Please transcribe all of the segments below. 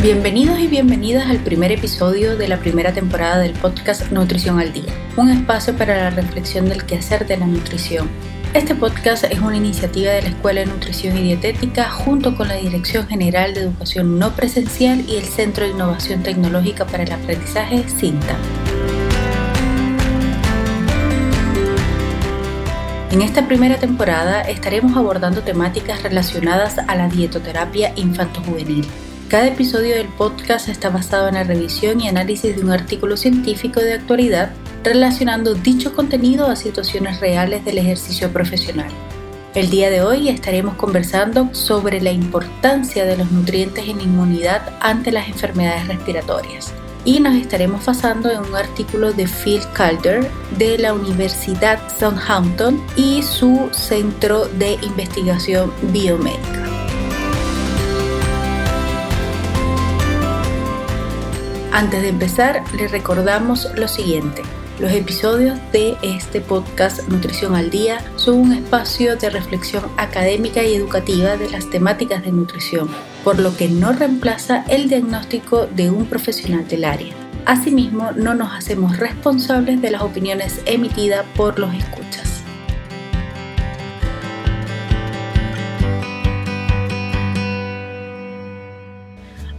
Bienvenidos y bienvenidas al primer episodio de la primera temporada del podcast Nutrición al Día, un espacio para la reflexión del quehacer de la nutrición. Este podcast es una iniciativa de la Escuela de Nutrición y Dietética junto con la Dirección General de Educación No Presencial y el Centro de Innovación Tecnológica para el Aprendizaje, CINTA. En esta primera temporada estaremos abordando temáticas relacionadas a la dietoterapia infanto-juvenil cada episodio del podcast está basado en la revisión y análisis de un artículo científico de actualidad relacionando dicho contenido a situaciones reales del ejercicio profesional. El día de hoy estaremos conversando sobre la importancia de los nutrientes en inmunidad ante las enfermedades respiratorias y nos estaremos basando en un artículo de Phil Calder de la Universidad Southampton y su Centro de Investigación Biomédica. Antes de empezar, les recordamos lo siguiente. Los episodios de este podcast Nutrición al Día son un espacio de reflexión académica y educativa de las temáticas de nutrición, por lo que no reemplaza el diagnóstico de un profesional del área. Asimismo, no nos hacemos responsables de las opiniones emitidas por los escuchas.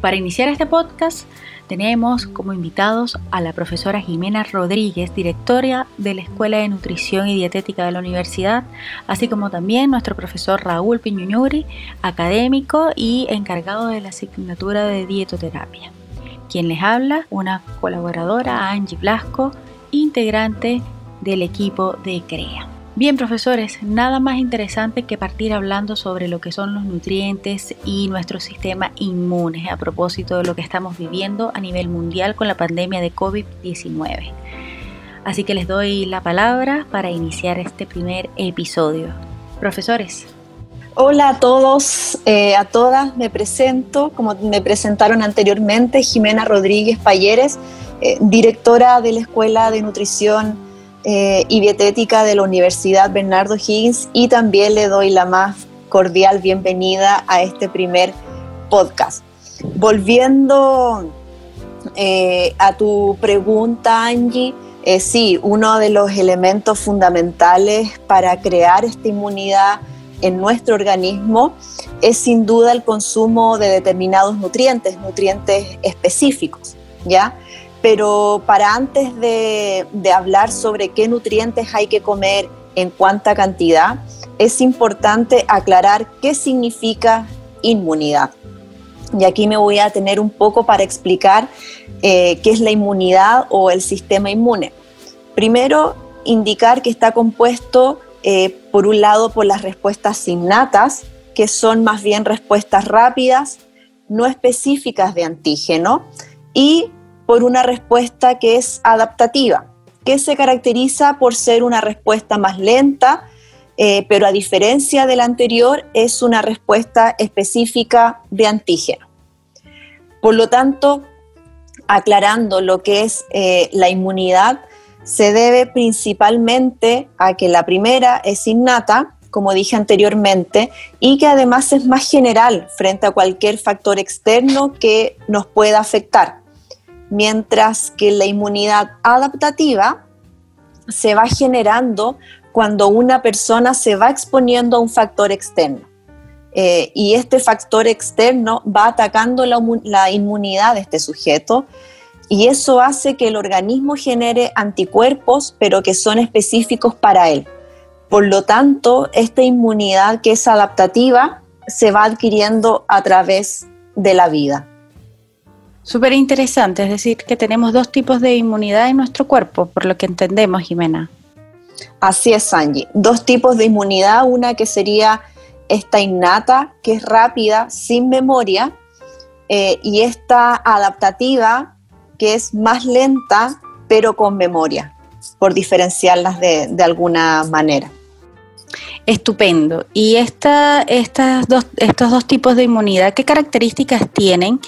Para iniciar este podcast, tenemos como invitados a la profesora Jimena Rodríguez, directora de la Escuela de Nutrición y Dietética de la Universidad, así como también nuestro profesor Raúl Piñuñuri, académico y encargado de la asignatura de dietoterapia. Quien les habla, una colaboradora, Angie Blasco, integrante del equipo de CREA. Bien, profesores, nada más interesante que partir hablando sobre lo que son los nutrientes y nuestro sistema inmune a propósito de lo que estamos viviendo a nivel mundial con la pandemia de COVID-19. Así que les doy la palabra para iniciar este primer episodio. Profesores. Hola a todos, eh, a todas, me presento, como me presentaron anteriormente, Jimena Rodríguez Payeres, eh, directora de la Escuela de Nutrición eh, y dietética de la Universidad Bernardo Higgins y también le doy la más cordial bienvenida a este primer podcast. Volviendo eh, a tu pregunta, Angie, eh, sí, uno de los elementos fundamentales para crear esta inmunidad en nuestro organismo es sin duda el consumo de determinados nutrientes, nutrientes específicos, ¿ya? Pero para antes de, hablar sobre qué nutrientes hay que comer en cuánta cantidad, es importante aclarar qué significa inmunidad. Y aquí me voy a tener un poco para explicar eh, qué es la inmunidad o el sistema inmune. Primero, indicar que está compuesto, eh, por un lado, por las respuestas innatas, que son más bien respuestas rápidas, no específicas de antígeno, y por una respuesta que es adaptativa, que se caracteriza por ser una respuesta más lenta, eh, pero a diferencia de la anterior es una respuesta específica de antígeno. Por lo tanto, aclarando lo que es eh, la inmunidad, se debe principalmente a que la primera es innata, como dije anteriormente, y que además es más general frente a cualquier factor externo que nos pueda afectar mientras que la inmunidad adaptativa se va generando cuando una persona se va exponiendo a un factor externo. Eh, y este factor externo va atacando la, la inmunidad de este sujeto y eso hace que el organismo genere anticuerpos, pero que son específicos para él. Por lo tanto, esta inmunidad que es adaptativa se va adquiriendo a través de la vida. Súper interesante, es decir, que tenemos dos tipos de inmunidad en nuestro cuerpo, por lo que entendemos, Jimena. Así es, Angie. Dos tipos de inmunidad, una que sería esta innata, que es rápida, sin memoria, eh, y esta adaptativa, que es más lenta, pero con memoria, por diferenciarlas de alguna manera. Estupendo. ¿Y esta, estas dos, estos dos tipos de inmunidad, qué características tienen?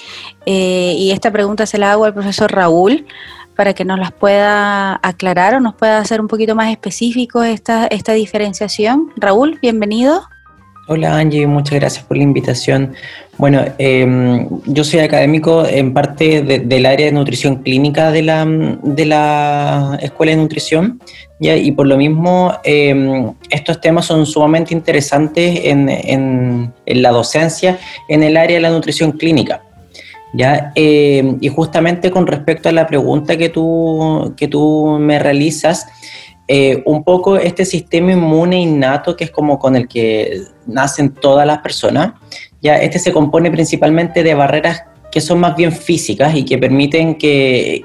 Eh, y esta pregunta se la hago al profesor Raúl para que nos las pueda aclarar o nos pueda hacer un poquito más específico esta, esta diferenciación. Raúl, bienvenido. Hola Angie, muchas gracias por la invitación. Bueno, em, yo soy académico en parte del área de nutrición clínica de la, de la Escuela de Nutrición y por lo mismo em, estos temas son sumamente interesantes en, en, la docencia en el área de la nutrición clínica. ¿ya? Em, y justamente con respecto a la pregunta que tú, que tú me realizas, eh, un poco este sistema inmune innato que es como con el que nacen todas las personas, ya este se compone principalmente de barreras que son más bien físicas y que permiten que,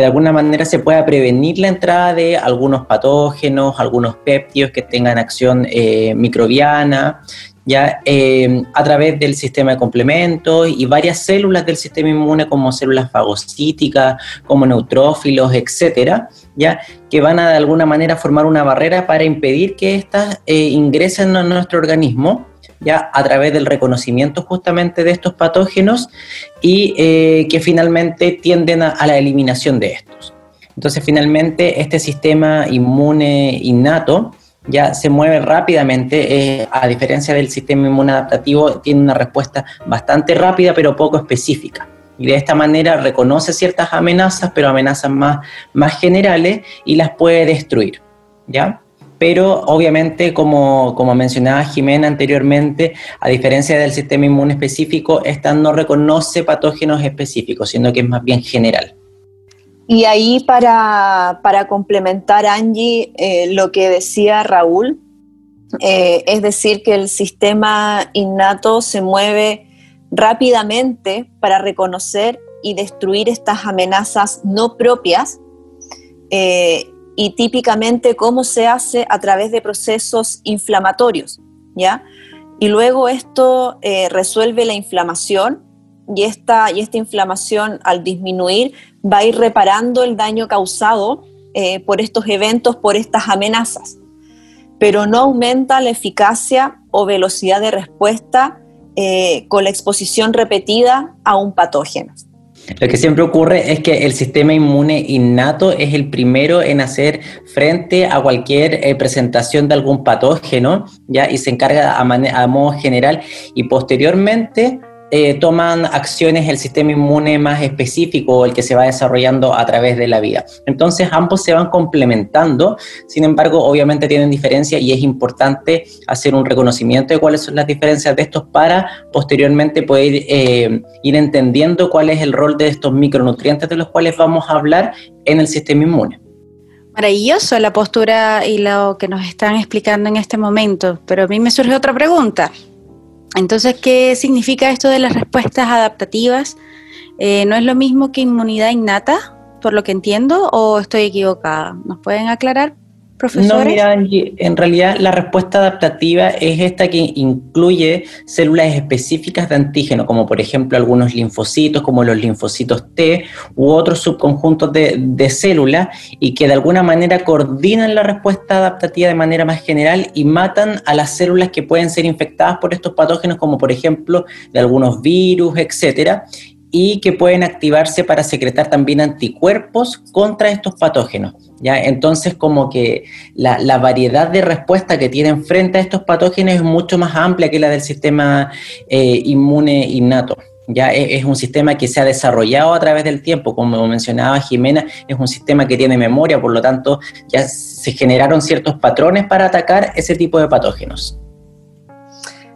de alguna manera se pueda prevenir la entrada de algunos patógenos, algunos péptidos que tengan acción eh, microbiana, ya eh, a través del sistema de complementos y varias células del sistema inmune como células fagocíticas, como neutrófilos, etcétera, ya que van a de alguna manera formar una barrera para impedir que éstas eh, ingresen a nuestro organismo ya a través del reconocimiento justamente de estos patógenos y eh, que finalmente tienden a la eliminación de estos. Entonces finalmente este sistema inmune innato ya se mueve rápidamente, eh, a diferencia del sistema inmune adaptativo, tiene una respuesta bastante rápida pero poco específica. Y de esta manera reconoce ciertas amenazas, pero amenazas más, más generales y las puede destruir. ¿ya? Pero obviamente, como, como mencionaba Jimena anteriormente, a diferencia del sistema inmune específico, esta no reconoce patógenos específicos, sino que es más bien general. Y ahí para, complementar, Angie, eh, lo que decía Raúl, eh, es decir, que el sistema innato se mueve rápidamente para reconocer y destruir estas amenazas no propias eh, y típicamente cómo se hace a través de procesos inflamatorios, ¿ya? Y luego esto resuelve la inflamación y esta, y esta inflamación al disminuir va a ir reparando el daño causado eh, por estos eventos, por estas amenazas, pero no aumenta la eficacia o velocidad de respuesta eh, con la exposición repetida a un patógeno. Lo que siempre ocurre es que el sistema inmune innato es el primero en hacer frente a cualquier eh, presentación de algún patógeno, ¿ya? Y se encarga a, a modo general y posteriormente eh, toman acciones el sistema inmune más específico el que se va desarrollando a través de la vida. Entonces ambos se van complementando, sin embargo obviamente tienen diferencias y es importante hacer un reconocimiento de cuáles son las diferencias de estos para posteriormente poder eh, ir entendiendo cuál es el rol de estos micronutrientes de los cuales vamos a hablar en el sistema inmune. Maravilloso la postura y lo que nos están explicando en este momento, pero a mí me surge otra pregunta. Entonces, ¿qué significa esto de las respuestas adaptativas? Eh, ¿No es lo mismo que inmunidad innata, por lo que entiendo, o estoy equivocada? ¿Nos pueden aclarar? No, mira, en realidad la respuesta adaptativa es esta que incluye células específicas de antígeno, como por ejemplo algunos linfocitos, como los linfocitos T, u otros subconjuntos de, de células, y que de alguna manera coordinan la respuesta adaptativa de manera más general y matan a las células que pueden ser infectadas por estos patógenos, como por ejemplo de algunos virus, etcétera, y que pueden activarse para secretar también anticuerpos contra estos patógenos. ¿ya? Entonces, como que la, variedad de respuesta que tienen frente a estos patógenos es mucho más amplia que la del sistema eh, inmune innato. Ya es, un sistema que se ha desarrollado a través del tiempo, como mencionaba Jimena, es un sistema que tiene memoria, por lo tanto ya se generaron ciertos patrones para atacar ese tipo de patógenos.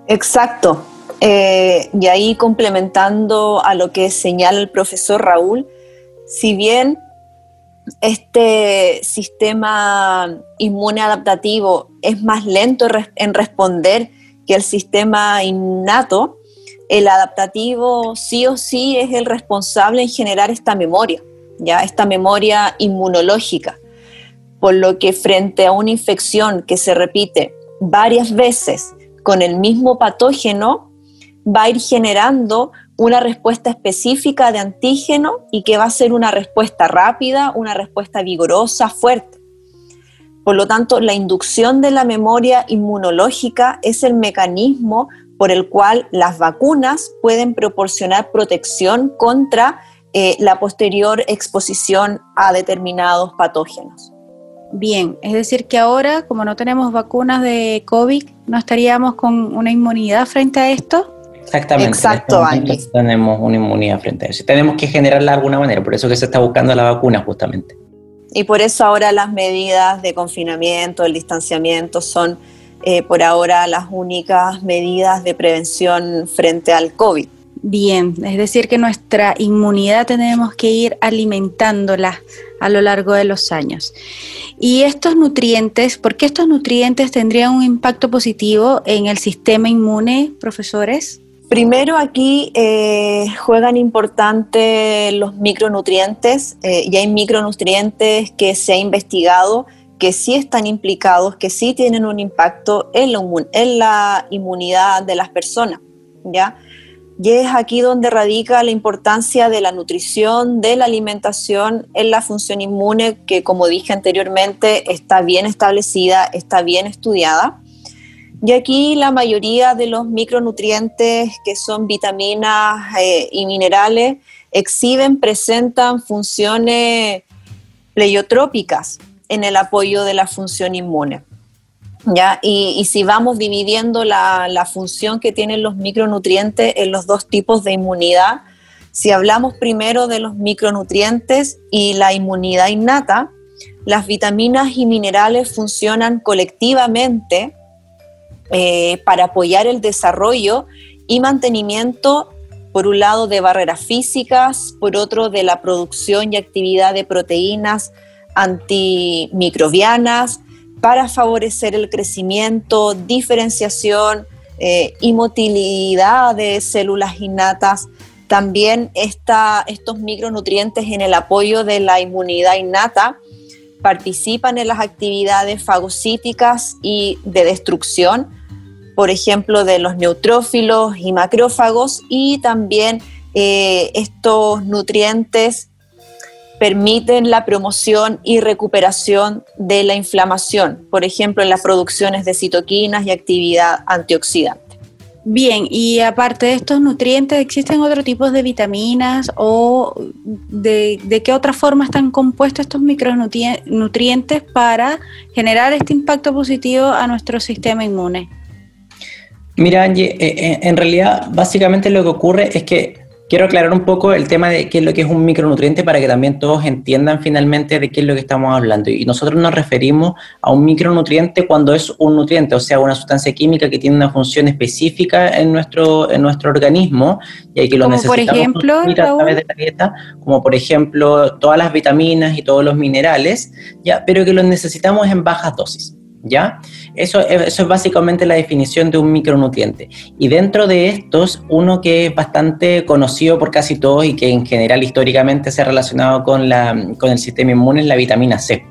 Exacto, eh, y ahí complementando a lo que señala el profesor Raúl, si bien este sistema inmune adaptativo es más lento en responder que el sistema innato, el adaptativo sí o sí es el responsable en generar esta memoria, ya esta memoria inmunológica. Por lo que frente a una infección que se repite varias veces con el mismo patógeno, va a ir generando una respuesta específica de antígeno y que va a ser una respuesta rápida, una respuesta vigorosa, fuerte. Por lo tanto, la inducción de la memoria inmunológica es el mecanismo por el cual las vacunas pueden proporcionar protección contra eh, la posterior exposición a determinados patógenos. Bien, es decir que ahora, como no tenemos vacunas de COVID, ¿no estaríamos con una inmunidad frente a esto? Exactamente. Exacto, este Tenemos una inmunidad frente a eso. Tenemos que generarla de alguna manera, por eso que se está buscando la vacuna justamente. Y por eso ahora las medidas de confinamiento, el distanciamiento son eh, por ahora las únicas medidas de prevención frente al COVID. Bien, es decir que nuestra inmunidad tenemos que ir alimentándola a lo largo de los años. Y estos nutrientes, ¿por qué estos nutrientes tendrían un impacto positivo en el sistema inmune, profesores? Primero aquí eh, juegan importante los micronutrientes eh, y hay micronutrientes que se ha investigado que sí están implicados, que sí tienen un impacto en la, en la inmunidad de las personas, ¿ya? Y es aquí donde radica la importancia de la nutrición, de la alimentación en la función inmune, que como dije anteriormente está bien establecida, está bien estudiada. Y aquí la mayoría de los micronutrientes que son vitaminas eh, y minerales exhiben, presentan funciones pleiotrópicas en el apoyo de la función inmune. ¿ya? Y, si vamos dividiendo la, la, función que tienen los micronutrientes en los dos tipos de inmunidad, si hablamos primero de los micronutrientes y la inmunidad innata, las vitaminas y minerales funcionan colectivamente eh, para apoyar el desarrollo y mantenimiento, por un lado, de barreras físicas, por otro, de la producción y actividad de proteínas antimicrobianas, para favorecer el crecimiento, diferenciación eh, motilidad de células innatas. También estos micronutrientes en el apoyo de la inmunidad innata participan en las actividades fagocíticas y de destrucción, por ejemplo, de los neutrófilos y macrófagos, y también eh, estos nutrientes permiten la promoción y recuperación de la inflamación, por ejemplo, en las producciones de citoquinas y actividad antioxidante. Bien, y aparte de estos nutrientes, ¿existen otros tipos de vitaminas o de, qué otra forma están compuestos estos micronutrientes para generar este impacto positivo a nuestro sistema inmune? Mira, Angie, eh, eh, en realidad básicamente lo que ocurre es que Quiero aclarar un poco el tema de qué es lo que es un micronutriente para que también todos entiendan finalmente de qué es lo que estamos hablando. Y nosotros nos referimos a un micronutriente cuando es un nutriente, o sea, una sustancia química que tiene una función específica en nuestro, en nuestro organismo y hay que lo necesitamos por ejemplo, a través de la dieta, como por ejemplo todas las vitaminas y todos los minerales, ya, pero que los necesitamos en bajas dosis. ¿Ya? Eso, es básicamente la definición de un micronutriente. Y dentro de estos, uno que es bastante conocido por casi todos y que en general históricamente se ha relacionado con, la, con el sistema inmune es la vitamina C.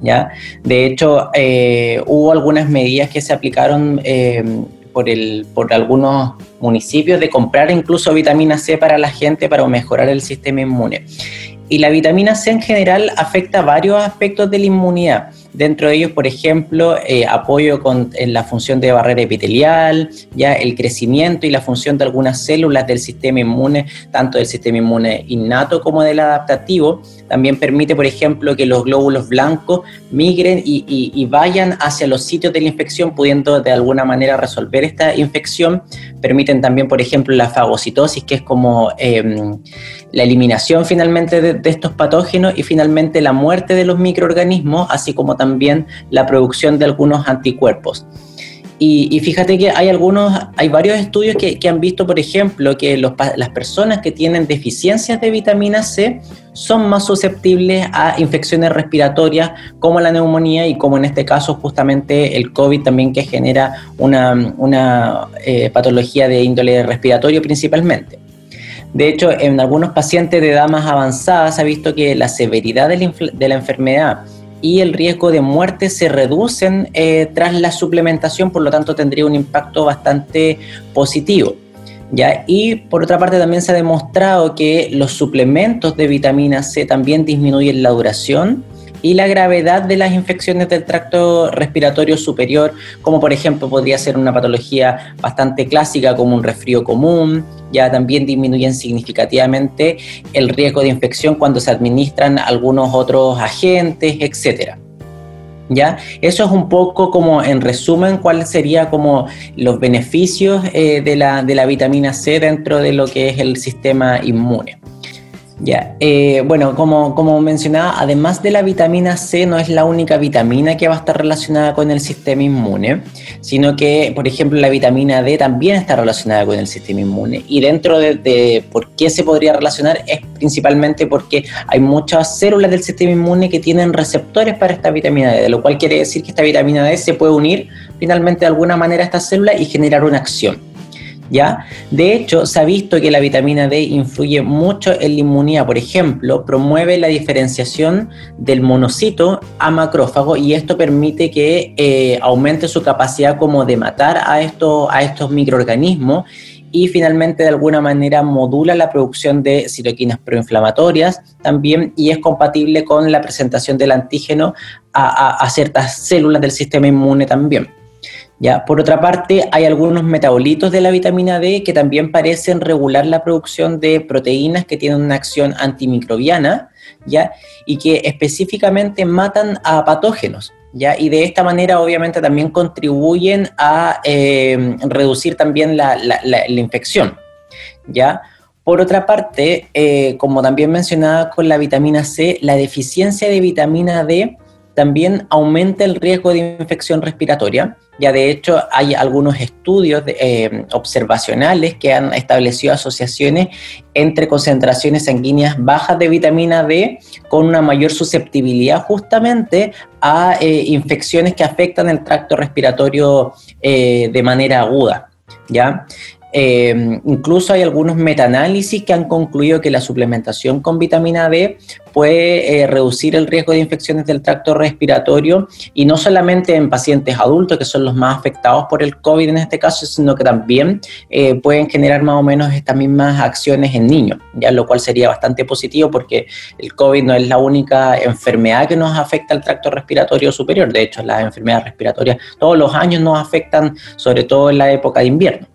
¿ya? De hecho, eh, hubo algunas medidas que se aplicaron eh, por, el, por algunos municipios de comprar incluso vitamina C para la gente para mejorar el sistema inmune. Y la vitamina C en general afecta varios aspectos de la inmunidad Dentro de ellos, por ejemplo, eh, apoyo con, en la función de barrera epitelial, ya el crecimiento y la función de algunas células del sistema inmune, tanto del sistema inmune innato como del adaptativo. También permite, por ejemplo, que los glóbulos blancos migren y, vayan hacia los sitios de la infección, pudiendo de alguna manera resolver esta infección. Permiten también, por ejemplo, la fagocitosis, que es como em, la eliminación finalmente de, de estos patógenos y finalmente la muerte de los microorganismos, así como también la producción de algunos anticuerpos. Y, fíjate que hay algunos, hay varios estudios que, han visto, por ejemplo, que las personas que tienen deficiencias de vitamina C son más susceptibles a infecciones respiratorias como la neumonía y como en este caso justamente el COVID también que genera una, eh, patología de índole respiratorio principalmente. De hecho, en algunos pacientes de edad más avanzada se ha visto que la severidad de la enfermedad y el riesgo de muerte se reducen eh, tras la suplementación, por lo tanto tendría un impacto bastante positivo. ¿ya? Y por otra parte también se ha demostrado que los suplementos de vitamina C también disminuyen la duración y la gravedad de las infecciones del tracto respiratorio superior, como por ejemplo podría ser una patología bastante clásica como un resfrío común, ya también disminuyen significativamente el riesgo de infección cuando se administran algunos otros agentes, etcétera. ¿Ya? Eso es un poco como en resumen cuáles serían como los beneficios eh, de, la, de la vitamina C dentro de lo que es el sistema inmune. Ya, eh, bueno, como, como mencionaba, además de la vitamina C, no es la única vitamina que va a estar relacionada con el sistema inmune, sino que, por ejemplo, la vitamina D también está relacionada con el sistema inmune. Y dentro de, por qué se podría relacionar es principalmente porque hay muchas células del sistema inmune que tienen receptores para esta vitamina D, lo cual quiere decir que esta vitamina D se puede unir finalmente de alguna manera a esta célula y generar una acción. ¿Ya? De hecho, se ha visto que la vitamina D influye mucho en la inmunidad. Por ejemplo, promueve la diferenciación del monocito a macrófago y esto permite que eh, aumente su capacidad como de matar a, estos, a estos microorganismos y finalmente de alguna manera modula la producción de citoquinas proinflamatorias también y es compatible con la presentación del antígeno a ciertas células del sistema inmune también. ¿Ya? Por otra parte, hay algunos metabolitos de la vitamina D que también parecen regular la producción de proteínas que tienen una acción antimicrobiana ¿ya? y que específicamente matan a patógenos. ¿Ya? Y de esta manera obviamente también contribuyen a eh, reducir también la, infección. ¿ya? Por otra parte, eh, como también mencionaba con la vitamina C, la deficiencia de vitamina D también aumenta el riesgo de infección respiratoria ya de hecho hay algunos estudios eh, observacionales que han establecido asociaciones entre concentraciones sanguíneas bajas de vitamina D con una mayor susceptibilidad justamente a eh, infecciones que afectan el tracto respiratorio eh, de manera aguda. ¿ya? Eh, incluso hay algunos metaanálisis que han concluido que la suplementación con vitamina D puede eh, reducir el riesgo de infecciones del tracto respiratorio y no solamente en pacientes adultos, que son los más afectados por el COVID en este caso, sino que también eh, pueden generar más o menos estas mismas acciones en niños, ya lo cual sería bastante positivo porque el COVID no es la única enfermedad que nos afecta al tracto respiratorio superior, de hecho las enfermedades respiratorias todos los años nos afectan, sobre todo en la época de invierno.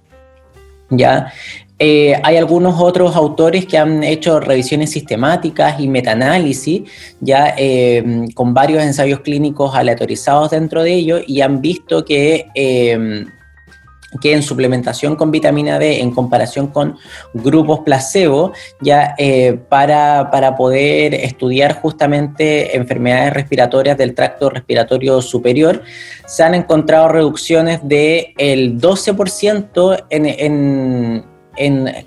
¿Ya? Eh, hay algunos otros autores que han hecho revisiones sistemáticas y metaanálisis, ya eh, con varios ensayos clínicos aleatorizados dentro de ellos y han visto que, eh, que en suplementación con vitamina D en comparación con grupos placebo, ya para, para, poder estudiar justamente enfermedades respiratorias del tracto respiratorio superior, se han encontrado reducciones del el 12% en, en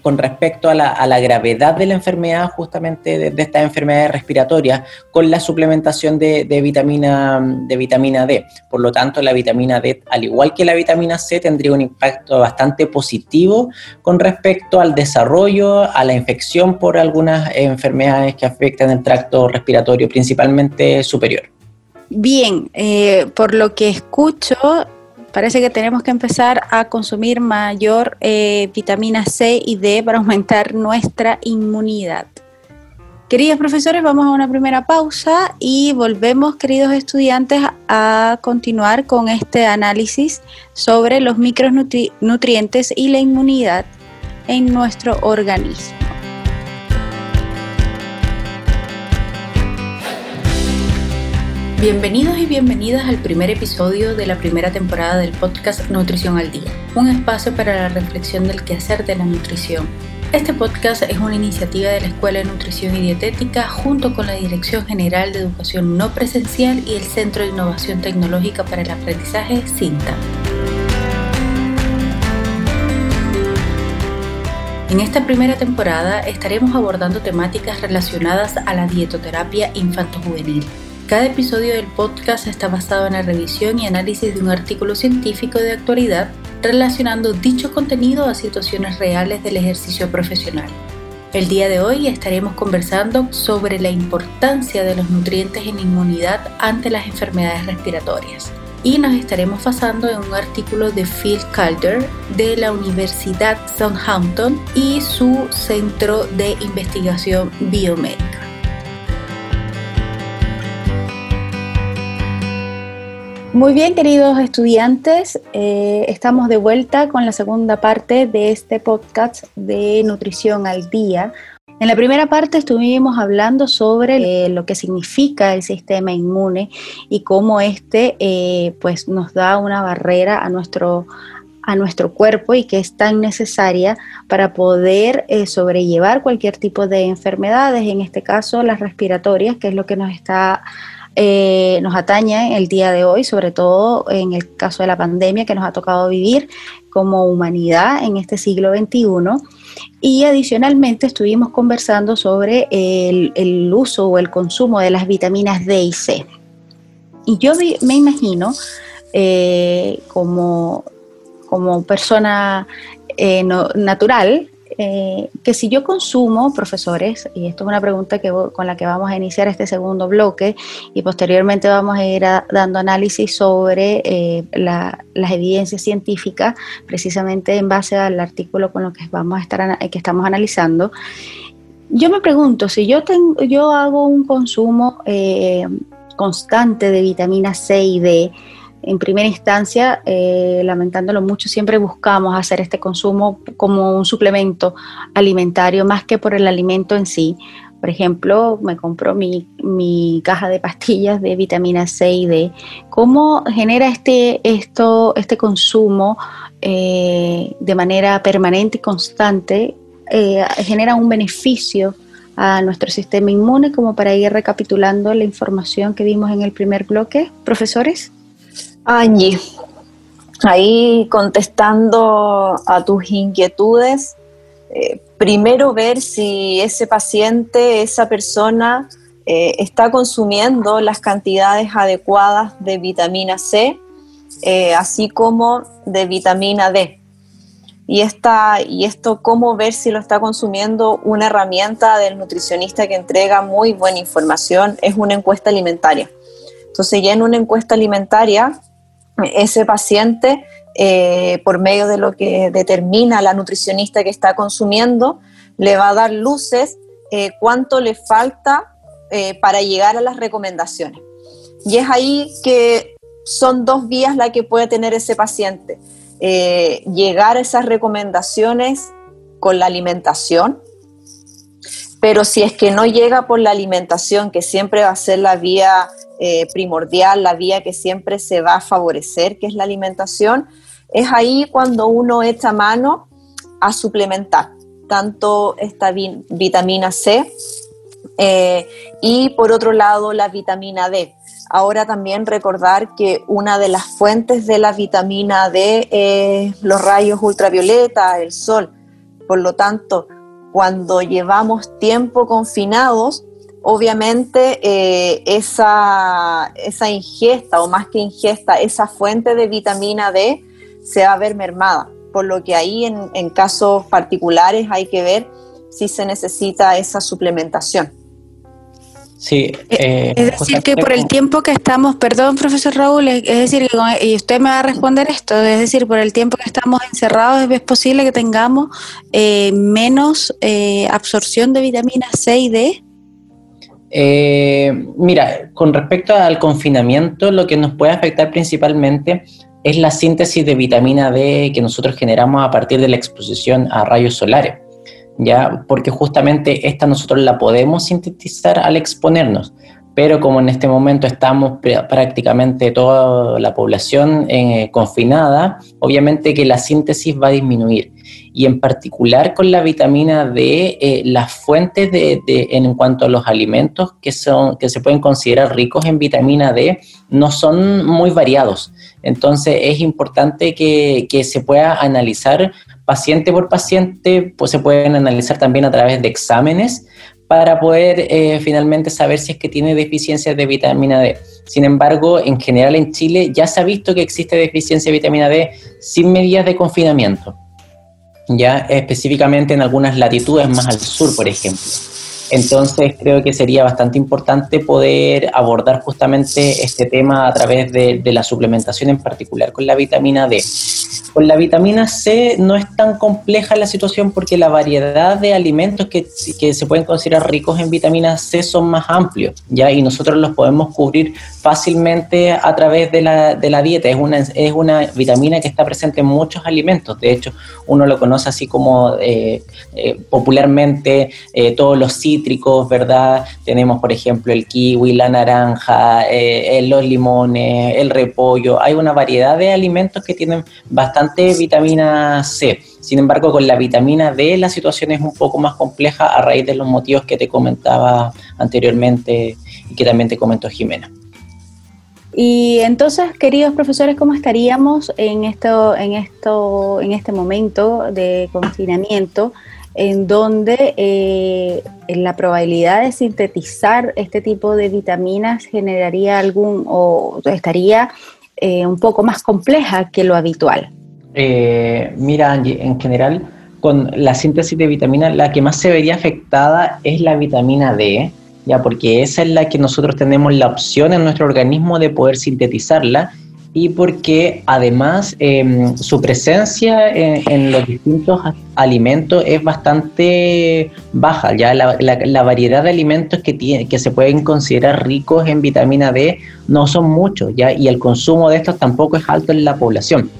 con respecto a la, gravedad de la enfermedad, justamente de, estas enfermedades respiratorias, con la suplementación de, vitamina, de vitamina D. Por lo tanto, la vitamina D, al igual que la vitamina C, tendría un impacto bastante positivo con respecto al desarrollo, a la infección por algunas enfermedades que afectan el tracto respiratorio, principalmente superior. Bien, eh, por lo que escucho, parece que tenemos que empezar a consumir mayor eh, vitamina C y D para aumentar nuestra inmunidad. Queridos profesores, vamos a una primera pausa y volvemos, queridos estudiantes, a continuar con este análisis sobre los micronutrientes y la inmunidad en nuestro organismo. Bienvenidos y bienvenidas al primer episodio de la primera temporada del podcast Nutrición al Día, un espacio para la reflexión del quehacer de la nutrición. Este podcast es una iniciativa de la Escuela de Nutrición y Dietética junto con la Dirección General de Educación No Presencial y el Centro de Innovación Tecnológica para el Aprendizaje, CINTA. En esta primera temporada estaremos abordando temáticas relacionadas a la dietoterapia infanto-juvenil cada episodio del podcast está basado en la revisión y análisis de un artículo científico de actualidad relacionando dicho contenido a situaciones reales del ejercicio profesional. El día de hoy estaremos conversando sobre la importancia de los nutrientes en inmunidad ante las enfermedades respiratorias y nos estaremos basando en un artículo de Phil Calder de la Universidad Southampton y su Centro de Investigación Biomédica. Muy bien, queridos estudiantes, eh, estamos de vuelta con la segunda parte de este podcast de Nutrición al Día. En la primera parte estuvimos hablando sobre eh, lo que significa el sistema inmune y cómo este eh, pues nos da una barrera a nuestro, a nuestro cuerpo y que es tan necesaria para poder eh, sobrellevar cualquier tipo de enfermedades, en este caso las respiratorias, que es lo que nos está nos atañe el día de hoy, sobre todo en el caso de la pandemia que nos ha tocado vivir como humanidad en este siglo XXI. Y adicionalmente estuvimos conversando sobre el, uso o el consumo de las vitaminas D y C. Y yo me imagino eh, como, como persona eh, natural eh, que si yo consumo, profesores, y esto es una pregunta que, con la que vamos a iniciar este segundo bloque y posteriormente vamos a ir dando análisis sobre eh, las evidencias científicas, precisamente en base al artículo con lo que vamos a estar que estamos analizando. Yo me pregunto si yo tengo, yo hago un consumo eh, constante de vitamina C y D en primera instancia, eh, lamentándolo mucho, siempre buscamos hacer este consumo como un suplemento alimentario más que por el alimento en sí. Por ejemplo, me compro mi, caja de pastillas de vitamina C y D. ¿Cómo genera este, esto, este consumo eh, de manera permanente y constante? Eh, genera un beneficio a nuestro sistema inmune, como para ir recapitulando la información que vimos en el primer bloque, profesores. Angie, ahí contestando a tus inquietudes, eh, primero ver si ese paciente, esa persona, eh, está consumiendo las cantidades adecuadas de vitamina C, eh, así como de vitamina D. Y, esta, y esto, cómo ver si lo está consumiendo, una herramienta del nutricionista que entrega muy buena información, es una encuesta alimentaria. Entonces ya en una encuesta alimentaria ese paciente, eh, por medio de lo que determina la nutricionista que está consumiendo, le va a dar luces eh, cuánto le falta eh, para llegar a las recomendaciones. Y es ahí que son dos vías la que puede tener ese paciente. llegar a esas recomendaciones con la alimentación, pero si es que no llega por la alimentación, que siempre va a ser la vía eh, primordial, la vía que siempre se va a favorecer, que es la alimentación, es ahí cuando uno echa mano a suplementar tanto esta vitamina C eh, y por otro lado la vitamina D. Ahora también recordar que una de las fuentes de la vitamina D es los rayos ultravioleta, el sol. Por lo tanto, cuando llevamos tiempo confinados, obviamente eh, esa, esa ingesta o más que ingesta, esa fuente de vitamina D se va a ver mermada, por lo que ahí en, en casos particulares hay que ver si se necesita esa suplementación. Sí, eh, eh, es decir, que por el tiempo que estamos, perdón, profesor Raúl, es decir, y usted me va a responder esto, es decir, por el tiempo que estamos encerrados, es posible que tengamos menos absorción de vitamina C y D. Eh, mira, con respecto al confinamiento, lo que nos puede afectar principalmente es la síntesis de vitamina D que nosotros generamos a partir de la exposición a rayos solares, ¿ya? Porque justamente esta nosotros la podemos sintetizar al exponernos, pero como en este momento estamos prácticamente toda la población eh, confinada, obviamente que la síntesis va a disminuir y en particular con la vitamina D, eh, las fuentes de, en cuanto a los alimentos que, son, que se pueden considerar ricos en vitamina D no son muy variados. Entonces es importante que, se pueda analizar paciente por paciente, pues se pueden analizar también a través de exámenes para poder eh, finalmente saber si es que tiene deficiencias de vitamina D. Sin embargo, en general en Chile ya se ha visto que existe deficiencia de vitamina D sin medidas de confinamiento ya específicamente en algunas latitudes más al sur, por ejemplo. Entonces creo que sería bastante importante poder abordar justamente este tema a través de, la suplementación en particular con la vitamina D. Con la vitamina C no es tan compleja la situación porque la variedad de alimentos que, que se pueden considerar ricos en vitamina C son más amplios, ¿ya? Y nosotros los podemos cubrir fácilmente a través de la, de la dieta. Es una, es una vitamina que está presente en muchos alimentos. De hecho, uno lo conoce así como eh, eh, popularmente eh, todos los cítricos, ¿verdad? Tenemos, por ejemplo, el kiwi, la naranja, los limones, el repollo. Hay una variedad de alimentos que tienen bastante vitamina C. Sin embargo, con la vitamina D la situación es un poco más compleja a raíz de los motivos que te comentaba anteriormente y que también te comentó Jimena. Y entonces, queridos profesores, ¿cómo estaríamos en esto, en esto, en este momento de confinamiento, en donde eh, la probabilidad de sintetizar este tipo de vitaminas generaría algún o estaría eh, un poco más compleja que lo habitual? Eh, mira, Angie, en general, con la síntesis de vitaminas, la que más se vería afectada es la vitamina D ya porque esa es la que nosotros tenemos la opción en nuestro organismo de poder sintetizarla y porque además em, su presencia en, los distintos alimentos es bastante baja, ya la, variedad de alimentos que, tiene, que se pueden considerar ricos en vitamina D no son muchos, ya y el consumo de estos tampoco es alto en la población.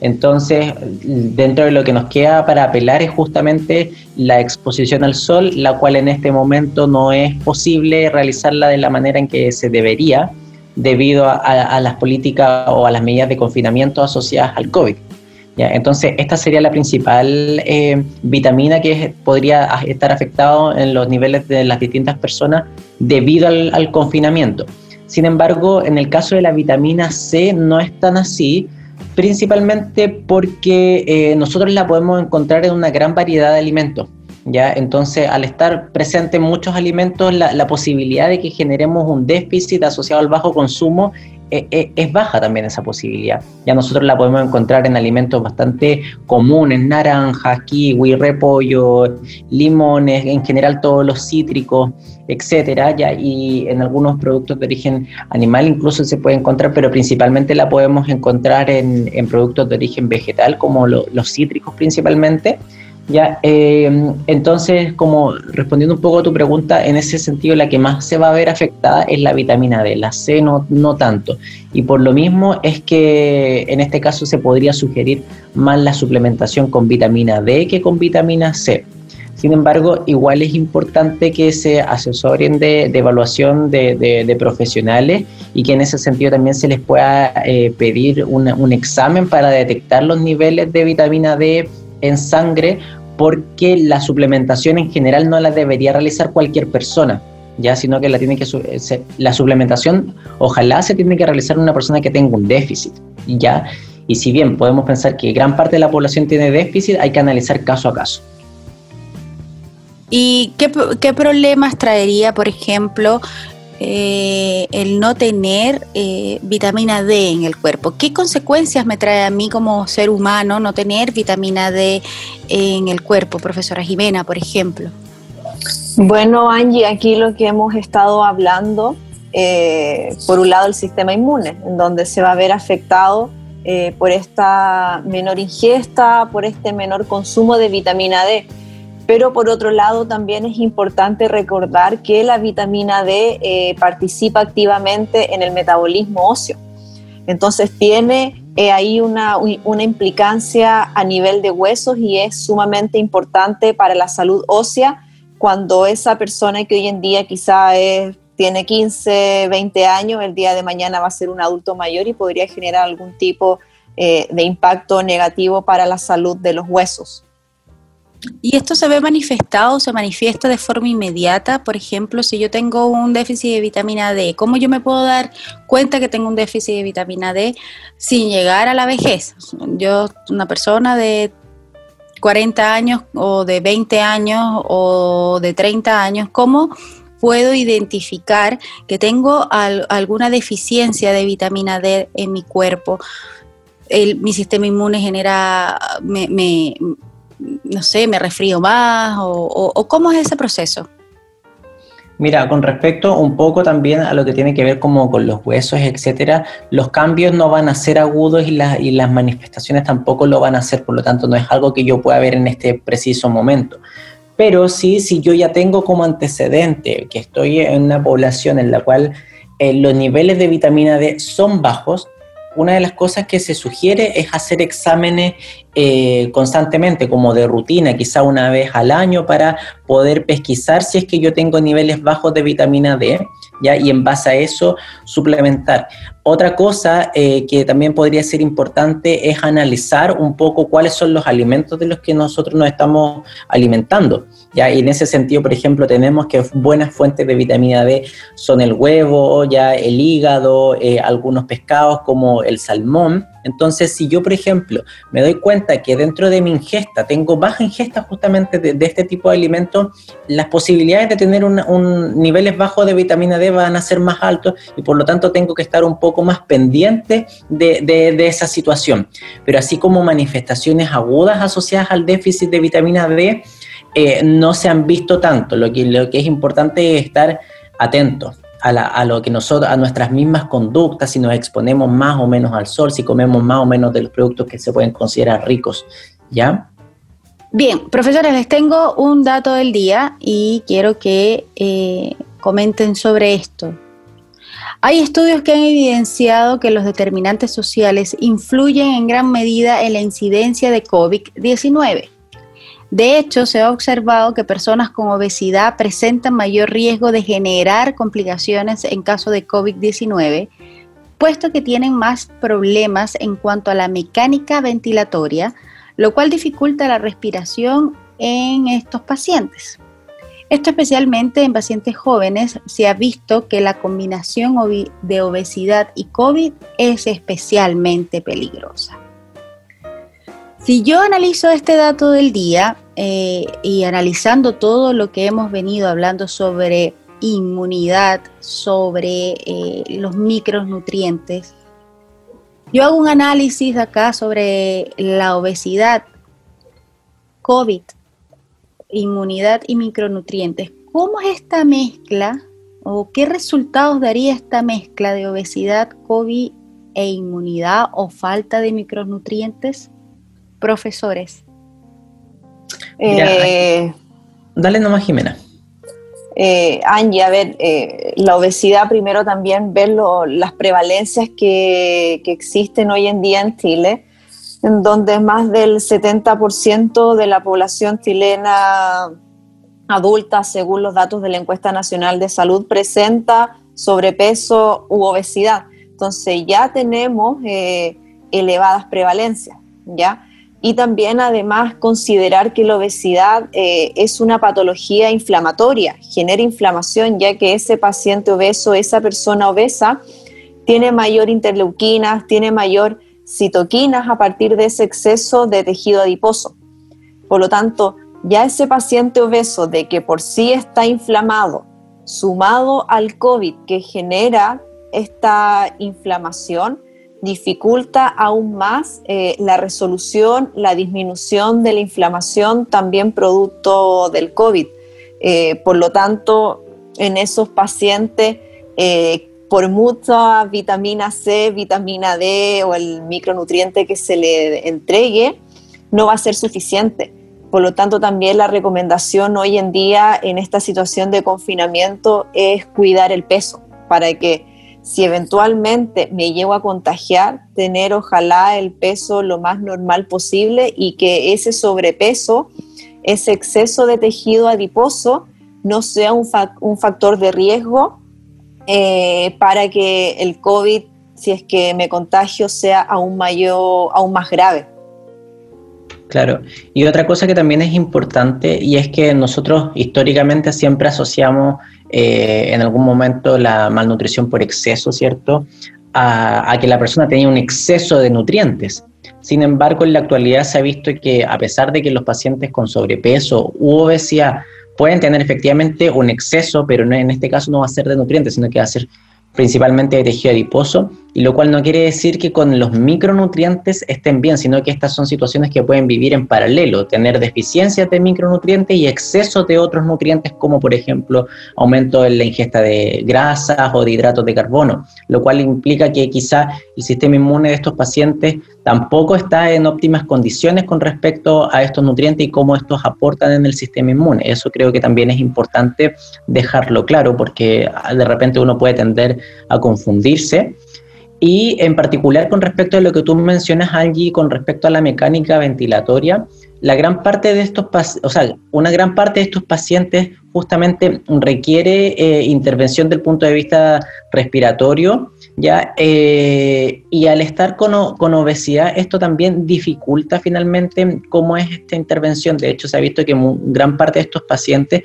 Entonces, dentro de lo que nos queda para apelar es justamente la exposición al sol, la cual en este momento no es posible realizarla de la manera en que se debería debido a, las políticas o a las medidas de confinamiento asociadas al COVID. Entonces, esta sería la principal eh, vitamina que podría estar afectado en los niveles de las distintas personas debido al confinamiento. Sin embargo, en el caso de la vitamina C no es tan así, principalmente porque eh, nosotros la podemos encontrar en una gran variedad de alimentos. ¿Ya? Entonces, al estar presente en muchos alimentos, la, posibilidad de que generemos un déficit asociado al bajo consumo eh, eh, es baja también esa posibilidad. Ya nosotros la podemos encontrar en alimentos bastante comunes, naranjas, kiwi, repollo, limones, en general todos los cítricos, etcétera, ya, y en algunos productos de origen animal incluso se puede encontrar, pero principalmente la podemos encontrar en, productos de origen vegetal, como los cítricos principalmente. Ya, eh, entonces, como respondiendo un poco a tu pregunta, en ese sentido la que más se va a ver afectada es la vitamina D, la C no, no tanto. Y por lo mismo es que en este caso se podría sugerir más la suplementación con vitamina D que con vitamina C. Sin embargo, igual es importante que se asesoren de, evaluación de, profesionales y que en ese sentido también se les pueda eh, pedir un examen para detectar los niveles de vitamina D en sangre, porque la suplementación en general no la debería realizar cualquier persona, ya, sino que la tiene que la suplementación ojalá se tiene que realizar una persona que tenga un déficit, ya. Y si bien podemos pensar que gran parte de la población tiene déficit, hay que analizar caso a caso. ¿Y qué, qué problemas traería, por ejemplo, eh, el no tener eh, vitamina D en el cuerpo. ¿Qué consecuencias me trae a mí como ser humano no tener vitamina D en el cuerpo, profesora Jimena, por ejemplo? Bueno, Angie, aquí lo que hemos estado hablando, eh, por un lado el sistema inmune, en donde se va a ver afectado por esta menor ingesta, por este menor consumo de vitamina D pero por otro lado también es importante recordar que la vitamina D eh, participa activamente en el metabolismo óseo. Entonces tiene eh, ahí una, implicancia a nivel de huesos y es sumamente importante para la salud ósea cuando esa persona que hoy en día quizá tiene 15, 20 años, el día de mañana va a ser un adulto mayor y podría generar algún tipo eh, de impacto negativo para la salud de los huesos. ¿Y esto se ve manifestado, se manifiesta de forma inmediata? Por ejemplo, si yo tengo un déficit de vitamina D, ¿cómo yo me puedo dar cuenta que tengo un déficit de vitamina D sin llegar a la vejez? Yo, una persona de 40 años o de 20 años o de 30 años, ¿cómo puedo identificar que tengo alguna deficiencia de vitamina D en mi cuerpo? mi sistema inmune genera, me no sé, me resfrío más o, cómo es ese proceso? Mira, con respecto un poco también a lo que tiene que ver como con los huesos, etcétera, los cambios no van a ser agudos y, y las manifestaciones tampoco lo van a ser, por lo tanto no es algo que yo pueda ver en este preciso momento. Pero sí, si yo ya tengo como antecedente que estoy en una población en la cual eh, los niveles de vitamina D son bajos, una de las cosas que se sugiere es hacer exámenes eh, constantemente, como de rutina, quizá una vez al año, para poder pesquisar si es que yo tengo niveles bajos de vitamina D, ¿ya? y en base a eso suplementar. Otra cosa eh, que también podría ser importante es analizar un poco cuáles son los alimentos de los que nosotros nos estamos alimentando. Y en ese sentido, por ejemplo, tenemos que buenas fuentes de vitamina D son el huevo, ya el hígado, eh, algunos pescados como el salmón. Entonces, si yo, por ejemplo, me doy cuenta que dentro de mi ingesta tengo baja ingesta justamente de, este tipo de alimentos, las posibilidades de tener un, niveles bajos de vitamina D van a ser más altos y por lo tanto tengo que estar un poco más pendiente de, esa situación. Pero así como manifestaciones agudas asociadas al déficit de vitamina D, eh, no se han visto tanto. Lo que, es importante es estar atentos a, lo que nosotros, a nuestras mismas conductas, si nos exponemos más o menos al sol, si comemos más o menos de los productos que se pueden considerar ricos, ¿ya? Bien, profesores, les tengo un dato del día y quiero que eh, comenten sobre esto. Hay estudios que han evidenciado que los determinantes sociales influyen en gran medida en la incidencia de COVID-19. De hecho, se ha observado que personas con obesidad presentan mayor riesgo de generar complicaciones en caso de COVID-19, puesto que tienen más problemas en cuanto a la mecánica ventilatoria, lo cual dificulta la respiración en estos pacientes. Esto especialmente en pacientes jóvenes se ha visto que la combinación de obesidad y COVID es especialmente peligrosa. Si yo analizo este dato del día eh, y analizando todo lo que hemos venido hablando sobre inmunidad, sobre eh, los micronutrientes, yo hago un análisis acá sobre la obesidad, COVID, inmunidad y micronutrientes. ¿Cómo es esta mezcla o qué resultados daría esta mezcla de obesidad, COVID e inmunidad o falta de micronutrientes? Profesores? Eh, dale nomás, Jimena. Eh, Angie, a ver, eh, la obesidad, primero también ver las prevalencias que, que, existen hoy en día en Chile, en donde más del 70% de la población chilena adulta, según los datos de la encuesta nacional de salud, presenta sobrepeso u obesidad. Entonces ya tenemos elevadas prevalencias, ¿ya? Y también además considerar que la obesidad eh, es una patología inflamatoria, genera inflamación ya que ese paciente obeso, esa persona obesa, tiene mayor interleuquinas, tiene mayor citoquinas a partir de ese exceso de tejido adiposo. Por lo tanto, ya ese paciente obeso de que por sí está inflamado, sumado al COVID que genera esta inflamación, dificulta aún más eh, la resolución, la disminución de la inflamación también producto del COVID. Eh, por lo tanto, en esos pacientes, eh, por mucha vitamina C, vitamina D o el micronutriente que se le entregue, no va a ser suficiente. Por lo tanto, también la recomendación hoy en día en esta situación de confinamiento es cuidar el peso para que si eventualmente me llego a contagiar, tener ojalá el peso lo más normal posible y que ese sobrepeso, ese exceso de tejido adiposo, no sea un, factor de riesgo eh, para que el COVID, si es que me contagio, sea aún, mayor, aún más grave. Claro, y otra cosa que también es importante y es que nosotros históricamente siempre asociamos eh, en algún momento la malnutrición por exceso, ¿cierto? A, que la persona tenía un exceso de nutrientes. Sin embargo, en la actualidad se ha visto que a pesar de que los pacientes con sobrepeso u obesidad pueden tener efectivamente un exceso, pero en este caso no va a ser de nutrientes, sino que va a ser principalmente de tejido adiposo, y lo cual no quiere decir que con los micronutrientes estén bien, sino que estas son situaciones que pueden vivir en paralelo, tener deficiencias de micronutrientes y exceso de otros nutrientes como por ejemplo aumento en la ingesta de grasas o de hidratos de carbono, lo cual implica que quizá el sistema inmune de estos pacientes tampoco está en óptimas condiciones con respecto a estos nutrientes y cómo estos aportan en el sistema inmune. Eso creo que también es importante dejarlo claro porque de repente uno puede tender a confundirse. Y en particular con respecto a lo que tú mencionas, Angie, con respecto a la mecánica ventilatoria, la gran parte de estos, o sea, una gran parte de estos pacientes justamente requiere eh, intervención del punto de vista respiratorio, ¿ya? Eh, y al estar con, con, obesidad, esto también dificulta finalmente cómo es esta intervención. De hecho, se ha visto que gran parte de estos pacientes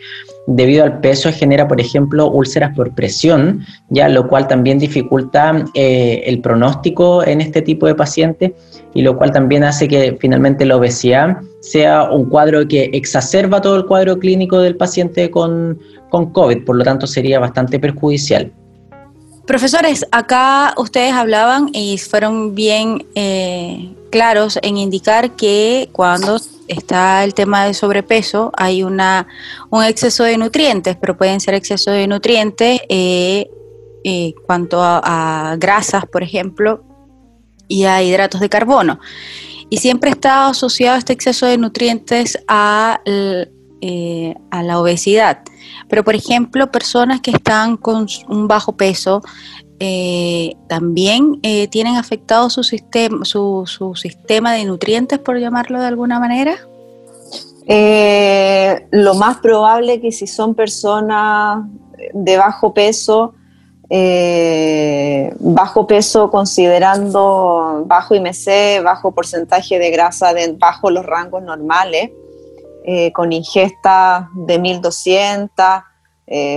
debido al peso genera, por ejemplo, úlceras por presión, ya lo cual también dificulta eh, el pronóstico en este tipo de pacientes y lo cual también hace que finalmente la obesidad sea un cuadro que exacerba todo el cuadro clínico del paciente con, con COVID, por lo tanto sería bastante perjudicial. Profesores, acá ustedes hablaban y fueron bien eh, claros en indicar que cuando está el tema de sobrepeso hay una, un exceso de nutrientes, pero pueden ser exceso de nutrientes eh, eh cuanto a, grasas, por ejemplo, y a hidratos de carbono. Y siempre está asociado este exceso de nutrientes a, eh, a la obesidad. Pero, por ejemplo, personas que están con un bajo peso eh, también eh, tienen afectado su sistema, su, sistema de nutrientes, por llamarlo de alguna manera. lo más probable que si son personas de bajo peso, bajo peso considerando bajo IMC, bajo porcentaje de grasa bajo los rangos normales, eh, con ingesta de 1200,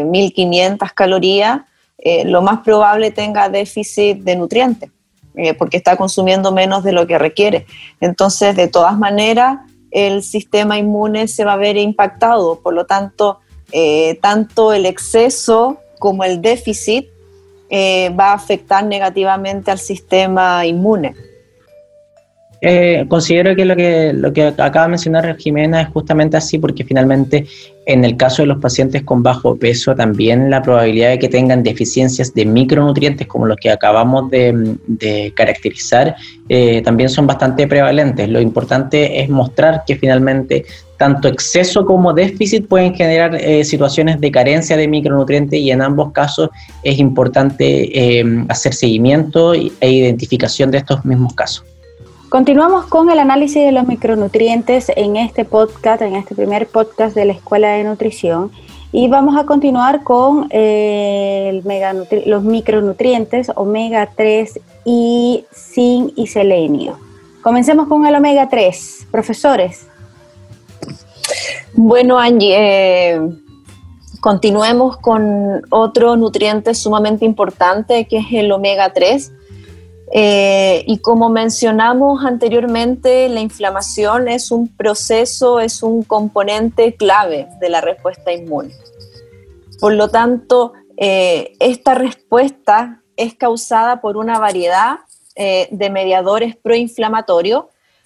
1500 eh, calorías, eh, lo más probable tenga déficit de nutrientes, porque está consumiendo menos de lo que requiere. Entonces, de todas maneras, el sistema inmune se va a ver impactado, por lo tanto, tanto el exceso como el déficit va a afectar negativamente al sistema inmune. Eh, considero que lo, que lo que acaba de mencionar Jimena es justamente así, porque finalmente en el caso de los pacientes con bajo peso, también la probabilidad de que tengan deficiencias de micronutrientes, como los que acabamos de, caracterizar, eh, también son bastante prevalentes. Lo importante es mostrar que finalmente tanto exceso como déficit pueden generar eh, situaciones de carencia de micronutrientes y en ambos casos es importante hacer seguimiento e identificación de estos mismos casos. Continuamos con el análisis de los micronutrientes en este podcast, en este primer podcast de la Escuela de Nutrición. Y vamos a continuar con eh, los micronutrientes omega 3 y zinc y selenio. Comencemos con el omega 3. Profesores. Bueno, Angie, eh, continuemos con otro nutriente sumamente importante que es el omega 3 eh, y como mencionamos anteriormente, la inflamación es un proceso, es un componente clave de la respuesta inmune. Por lo tanto, eh, esta respuesta es causada por una variedad eh, de mediadores proinflamatorios,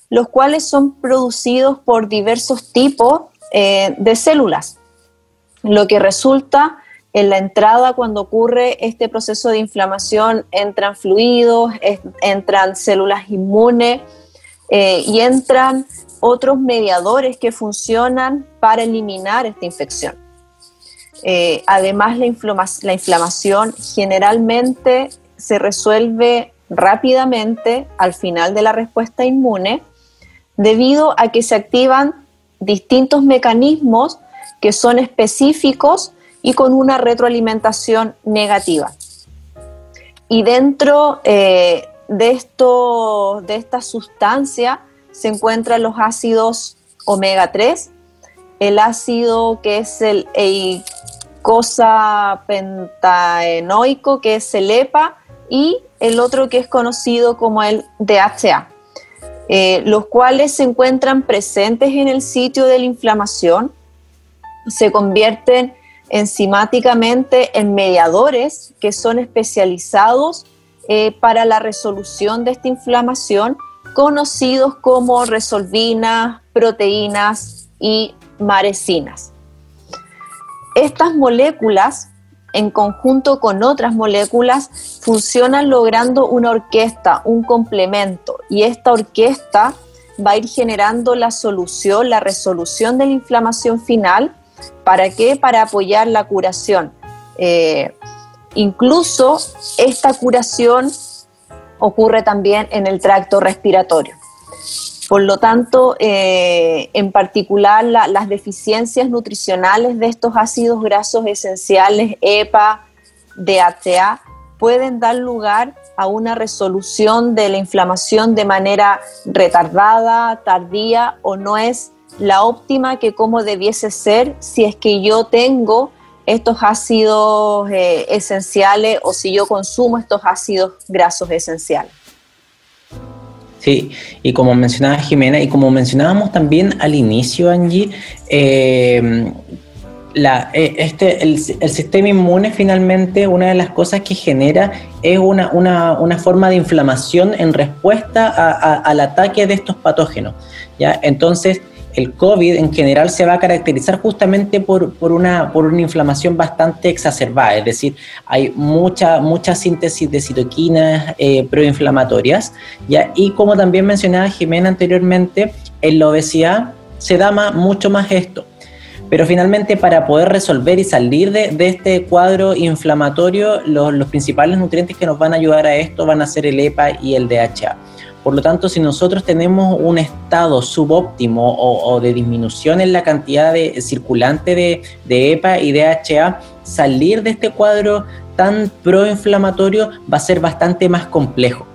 los cuales son producidos por diversos tipos de células, lo que resulta en la entrada, cuando ocurre este proceso de inflamación, entran fluidos, entran células inmunes eh, y entran otros mediadores que funcionan para eliminar esta infección. Eh, además, la, la inflamación generalmente se resuelve rápidamente al final de la respuesta inmune debido a que se activan distintos mecanismos que son específicos y con una retroalimentación negativa. Y dentro eh, de, esto, de esta sustancia se encuentran los ácidos omega 3, el ácido que es el eicosapentaenoico, que es el EPA, y el otro que es conocido como el DHA, eh, los cuales se encuentran presentes en el sitio de la inflamación, se convierten enzimáticamente en mediadores que son especializados eh, para la resolución de esta inflamación, conocidos como resolvinas, proteínas y maresinas. Estas moléculas, en conjunto con otras moléculas, funcionan logrando una orquesta, un complemento, y esta orquesta va a ir generando la solución, la resolución de la inflamación final. ¿Para qué? Para apoyar la curación. Eh, incluso esta curación ocurre también en el tracto respiratorio. Por lo tanto, eh, en particular las deficiencias nutricionales de estos ácidos grasos esenciales, EPA, DHA, pueden dar lugar a una resolución de la inflamación de manera retardada, tardía o no es la óptima que como debiese ser si es que yo tengo estos ácidos eh, esenciales o si yo consumo estos ácidos grasos esenciales. Sí, y como mencionaba Jimena, y como mencionábamos también al inicio, Angie, eh, eh, este, el, sistema inmune finalmente una de las cosas que genera es una, una, forma de inflamación en respuesta al ataque de estos patógenos. ¿ya? Entonces, el COVID en general se va a caracterizar justamente por, una, por una inflamación bastante exacerbada, es decir, hay mucha, mucha síntesis de citoquinas eh, proinflamatorias, y como también mencionaba Jimena anteriormente, en la obesidad se da mucho más esto. Pero finalmente para poder resolver y salir de, este cuadro inflamatorio, los, principales nutrientes que nos van a ayudar a esto van a ser el EPA y el DHA. Por lo tanto, si nosotros tenemos un estado subóptimo o, de disminución en la cantidad de circulante de, de EPA y DHA, salir de este cuadro tan proinflamatorio va a ser bastante más complejo.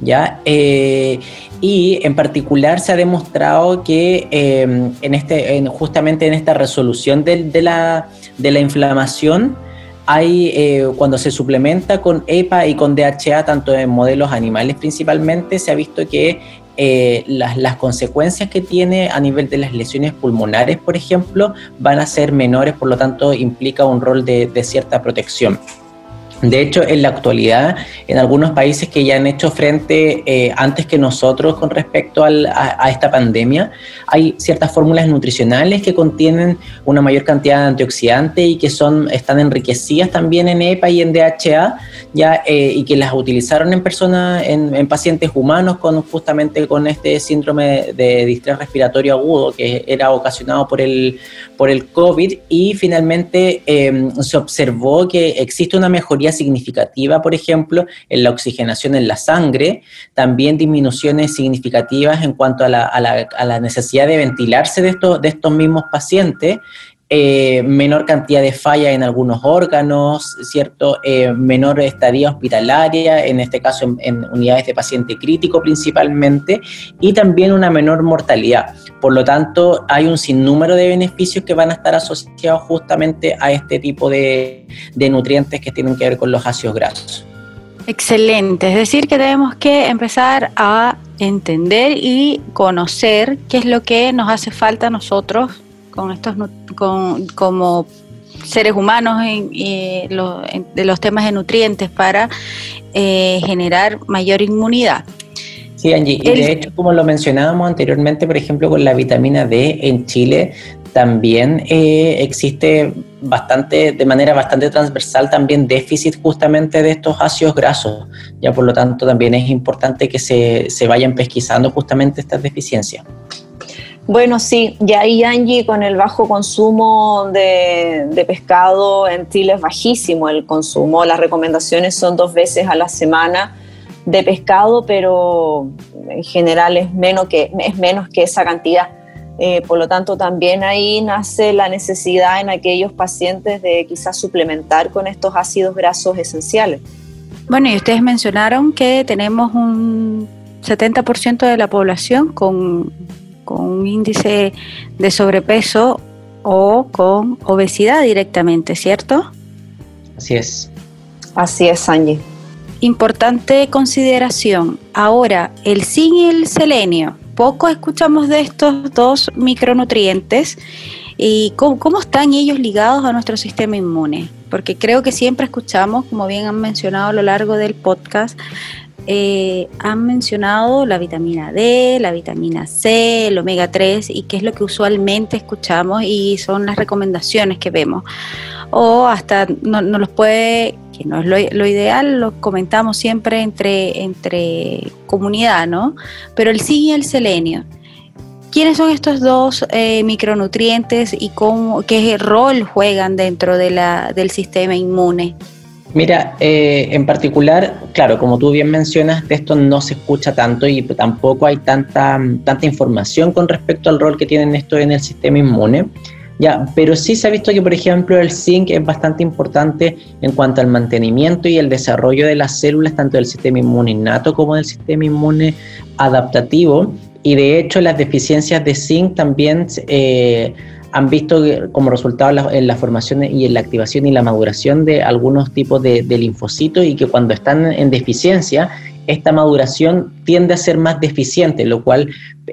¿ya? Eh, y en particular se ha demostrado que em, en este, justamente en esta resolución de, la, inflamación, hay, eh, cuando se suplementa con EPA y con DHA, tanto en modelos animales principalmente, se ha visto que eh, las, consecuencias que tiene a nivel de las lesiones pulmonares, por ejemplo, van a ser menores, por lo tanto implica un rol de cierta protección. De hecho, en la actualidad, en algunos países que ya han hecho frente eh, antes que nosotros con respecto a, esta pandemia, hay ciertas fórmulas nutricionales que contienen una mayor cantidad de antioxidantes y que son, están enriquecidas también en EPA y en DHA, ya, eh, y que las utilizaron en personas, en, pacientes humanos con justamente con este síndrome de distrés respiratorio agudo que era ocasionado por el, por el COVID. Y finalmente em, se observó que existe una mejoría significativa, por ejemplo, en la oxigenación en la sangre, también disminuciones significativas en cuanto a la, necesidad de ventilarse de estos, de estos mismos pacientes, eh, menor cantidad de falla en algunos órganos, ¿cierto? Eh, menor estadía hospitalaria, en este caso en, unidades de paciente crítico principalmente, y también una menor mortalidad. Por lo tanto, hay un sinnúmero de beneficios que van a estar asociados justamente a este tipo de, de nutrientes que tienen que ver con los ácidos grasos. Excelente, es decir, que tenemos que empezar a entender y conocer qué es lo que nos hace falta a nosotros con estos con, como seres humanos en, de los temas de nutrientes para eh, generar mayor inmunidad. Sí, Angie, y de hecho, como lo mencionábamos anteriormente, por ejemplo, con la vitamina D en Chile, también eh, existe bastante, de manera bastante transversal, también déficit justamente de estos ácidos grasos. Ya por lo tanto, también es importante que se, se vayan pesquisando justamente estas deficiencias. Bueno, sí, y ahí Angie con el bajo consumo de, pescado en Chile es bajísimo el consumo. Las recomendaciones son dos veces a la semana de pescado, pero en general es menos que, es menos que esa cantidad. Eh, por lo tanto, también ahí nace la necesidad en aquellos pacientes de quizás suplementar con estos ácidos grasos esenciales. Bueno, y ustedes mencionaron que tenemos un 70% de la población con con un índice de sobrepeso o con obesidad directamente, ¿cierto? Así es. Así es, Angie. Importante consideración. Ahora, el zinc y el selenio. Poco escuchamos de estos dos micronutrientes ¿Y cómo, están ellos ligados a nuestro sistema inmune? Porque creo que siempre escuchamos, como bien han mencionado a lo largo del podcast, eh, han mencionado la vitamina D, la vitamina C, el omega 3 y qué es lo que usualmente escuchamos y son las recomendaciones que vemos. O hasta no, los puede, que no es lo, ideal, lo comentamos siempre entre, entre comunidad, ¿no? Pero el zinc y el selenio. ¿Quiénes son estos dos eh, micronutrientes y cómo, qué rol juegan dentro del sistema inmune? Mira, eh, en particular, claro, como tú bien mencionas, de esto no se escucha tanto y tampoco hay tanta, tanta información con respecto al rol que tienen esto en el sistema inmune. Ya, pero sí se ha visto que, por ejemplo, el zinc es bastante importante en cuanto al mantenimiento y el desarrollo de las células, tanto del sistema inmune innato como del sistema inmune adaptativo. Y de hecho, las deficiencias de zinc también eh, han visto como resultado en la, formación y en la activación y la maduración de algunos tipos de, linfocitos y que cuando están en deficiencia, esta maduración tiende a ser más deficiente, lo cual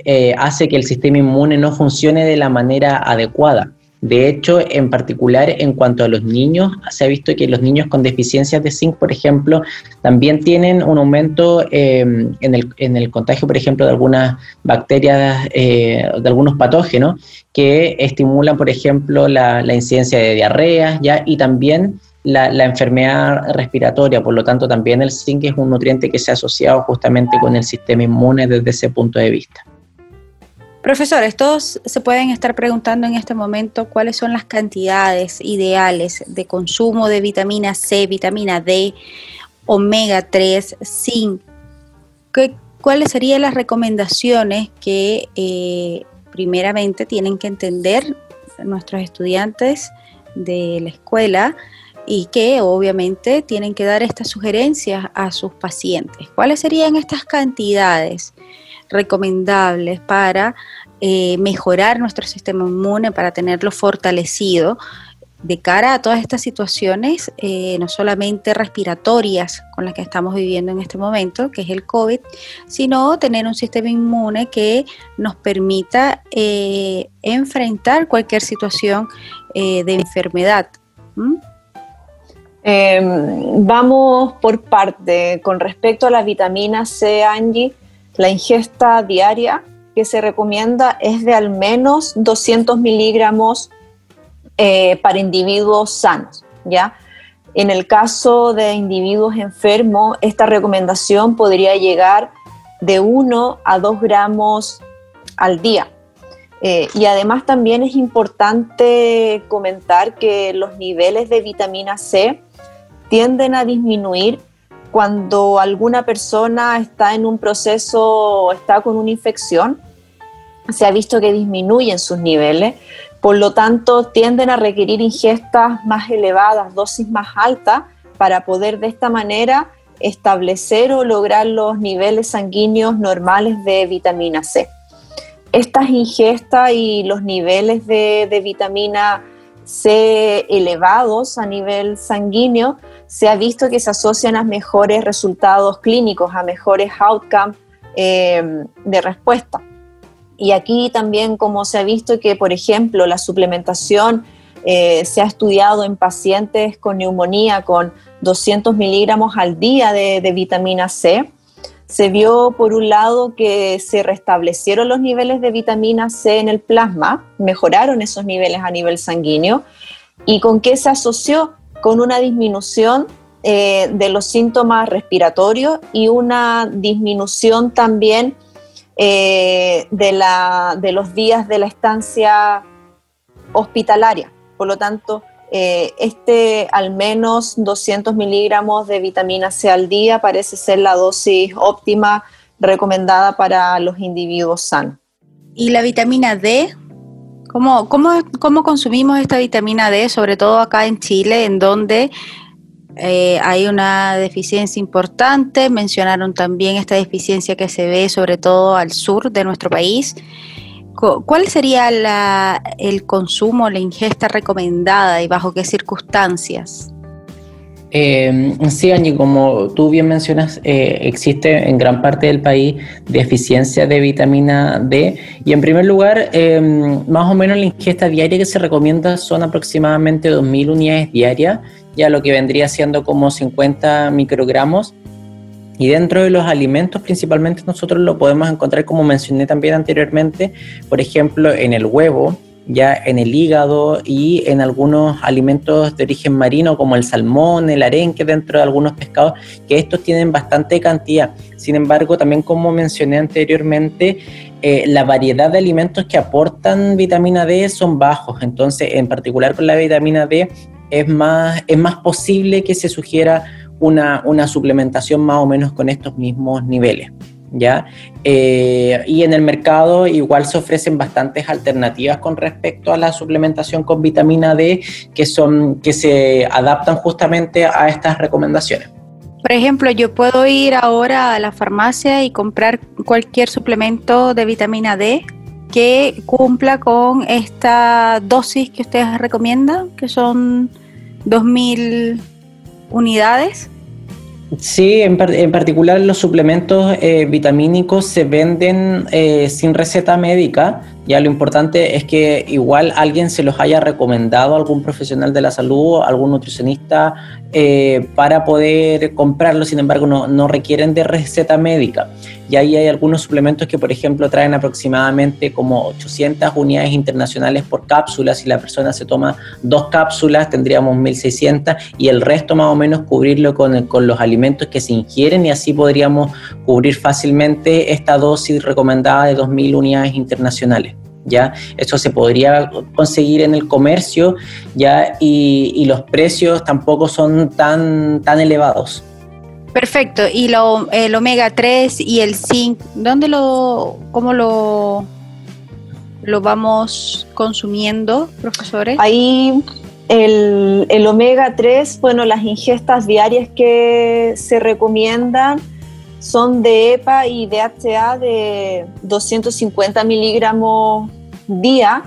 eh, hace que el sistema inmune no funcione de la manera adecuada. De hecho, en particular en cuanto a los niños, se ha visto que los niños con deficiencias de zinc, por ejemplo, también tienen un aumento em, en, el, contagio, por ejemplo, de algunas bacterias, eh, de algunos patógenos que estimulan, por ejemplo, la, incidencia de diarrea ¿ya? y también la, la, enfermedad respiratoria. Por lo tanto, también el zinc es un nutriente que se ha asociado justamente con el sistema inmune desde ese punto de vista. Profesores, todos se pueden estar preguntando en este momento cuáles son las cantidades ideales de consumo de vitamina C, vitamina D, omega 3, zinc. ¿Cuáles serían las recomendaciones que eh, primeramente tienen que entender nuestros estudiantes de la escuela y que obviamente tienen que dar estas sugerencias a sus pacientes? ¿Cuáles serían estas cantidades? Recomendables para eh, mejorar nuestro sistema inmune, para tenerlo fortalecido de cara a todas estas situaciones, eh, no solamente respiratorias con las que estamos viviendo en este momento, que es el COVID, sino tener un sistema inmune que nos permita eh, enfrentar cualquier situación de enfermedad. Em, vamos por parte. Con respecto a la vitamina C, Angie, la ingesta diaria que se recomienda es de al menos 200 miligramos eh, para individuos sanos, ¿ya? En el caso de individuos enfermos, esta recomendación podría llegar de 1 a 2 gramos al día. Eh, y además también es importante comentar que los niveles de vitamina C tienden a disminuir cuando alguna persona está en un proceso, está con una infección, se ha visto que disminuyen sus niveles, por lo tanto tienden a requerir ingestas más elevadas, dosis más altas, para poder de esta manera establecer o lograr los niveles sanguíneos normales de vitamina C. Estas ingestas y los niveles de, de vitamina C elevados a nivel sanguíneo se ha visto que se asocian a mejores resultados clínicos, a mejores outcomes eh, de respuesta. Y aquí también como se ha visto que, por ejemplo, la suplementación eh, se ha estudiado en pacientes con neumonía con 200 miligramos al día de, de vitamina C, se vio por un lado que se restablecieron los niveles de vitamina C en el plasma, mejoraron esos niveles a nivel sanguíneo. ¿Y con qué se asoció? con una disminución eh, de los síntomas respiratorios y una disminución también eh, de, la, de los días de la estancia hospitalaria. Por lo tanto, eh, este al menos 200 miligramos de vitamina C al día parece ser la dosis óptima recomendada para los individuos sanos. ¿Y la vitamina D? ¿Cómo, cómo, consumimos esta vitamina D, sobre todo acá en Chile, en donde eh, hay una deficiencia importante? Mencionaron también esta deficiencia que se ve sobre todo al sur de nuestro país. ¿Cuál sería el consumo, la ingesta recomendada y bajo qué circunstancias? Eh, sí, Angie, como tú bien mencionas, eh, existe en gran parte del país deficiencia de vitamina D y en primer lugar, eh, más o menos la ingesta diaria que se recomienda son aproximadamente 2.000 unidades diarias, ya lo que vendría siendo como 50 microgramos. Y dentro de los alimentos principalmente nosotros lo podemos encontrar, como mencioné también anteriormente, por ejemplo, en el huevo, ya en el hígado y en algunos alimentos de origen marino como el salmón, el arenque dentro de algunos pescados, que estos tienen bastante cantidad. Sin embargo, también como mencioné anteriormente, eh, la variedad de alimentos que aportan vitamina D son bajos. Entonces, en particular con la vitamina D, es más, es más posible que se sugiera una, una suplementación más o menos con estos mismos niveles. ¿ya? Eh, y en el mercado igual se ofrecen bastantes alternativas con respecto a la suplementación con vitamina D que, son, que se adaptan justamente a estas recomendaciones. Por ejemplo, yo puedo ir ahora a la farmacia y comprar cualquier suplemento de vitamina D que cumpla con esta dosis que ustedes recomiendan, que son 2.000 unidades. Sí, en, particular los suplementos eh, vitamínicos se venden eh, sin receta médica. Ya lo importante es que igual alguien se los haya recomendado, algún profesional de la salud, algún nutricionista, eh, para poder comprarlos. Sin embargo, no, no requieren de receta médica y ahí hay algunos suplementos que, por ejemplo, traen aproximadamente como 800 unidades internacionales por cápsula. Si la persona se toma dos cápsulas, tendríamos 1600 y el resto más o menos cubrirlo con, con los alimentos que se ingieren y así podríamos cubrir fácilmente esta dosis recomendada de 2000 unidades internacionales. ¿ya? Eso se podría conseguir en el comercio, ¿ya? Y, y, los precios tampoco son tan, tan elevados. Perfecto. ¿Y lo, el omega 3 y el zinc, dónde lo, cómo lo, lo vamos consumiendo, profesores? Ahí el, el omega 3, bueno, las ingestas diarias que se recomiendan son de EPA y DHA de 250 miligramos día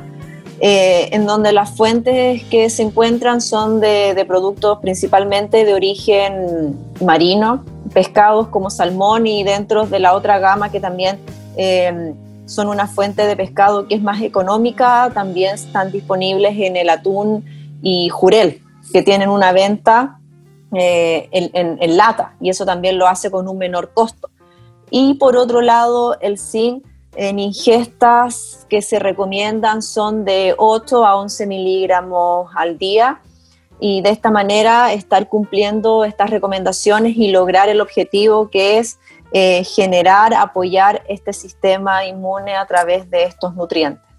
eh, en donde las fuentes que se encuentran son de, productos principalmente de origen marino, pescados como salmón y dentro de la otra gama que también eh, son una fuente de pescado que es más económica, también están disponibles en el atún y jurel, que tienen una venta eh, en, en, lata y eso también lo hace con un menor costo. Y por otro lado, el zinc en ingestas que se recomiendan son de 8 a 11 miligramos al día y de esta manera estar cumpliendo estas recomendaciones y lograr el objetivo que es eh, generar, apoyar este sistema inmune a través de estos nutrientes.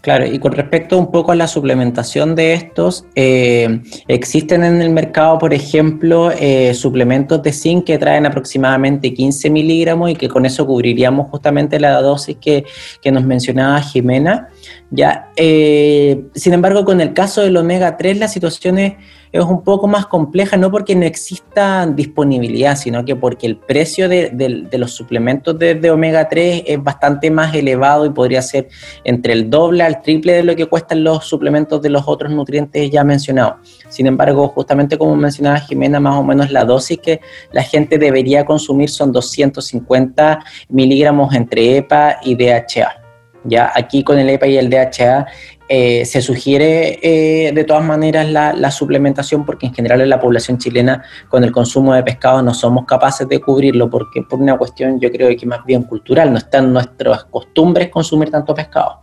Claro, y con respecto un poco a la suplementación de estos, eh, existen en el mercado, por ejemplo, eh, suplementos de zinc que traen aproximadamente 15 miligramos y que con eso cubriríamos justamente la dosis que, que nos mencionaba Jimena. Ya, eh, sin embargo, con el caso del omega 3, la situación es es un poco más compleja, no porque no exista disponibilidad, sino que porque el precio de, los suplementos de, omega 3 es bastante más elevado y podría ser entre el doble al triple de lo que cuestan los suplementos de los otros nutrientes ya mencionados. Sin embargo, justamente como mencionaba Jimena, más o menos la dosis que la gente debería consumir son 250 miligramos entre EPA y DHA. Ya aquí con el EPA y el DHA eh, se sugiere eh, de todas maneras la, suplementación porque en general en la población chilena con el consumo de pescado no somos capaces de cubrirlo porque por una cuestión yo creo que más bien cultural, no están nuestras costumbres consumir tanto pescado.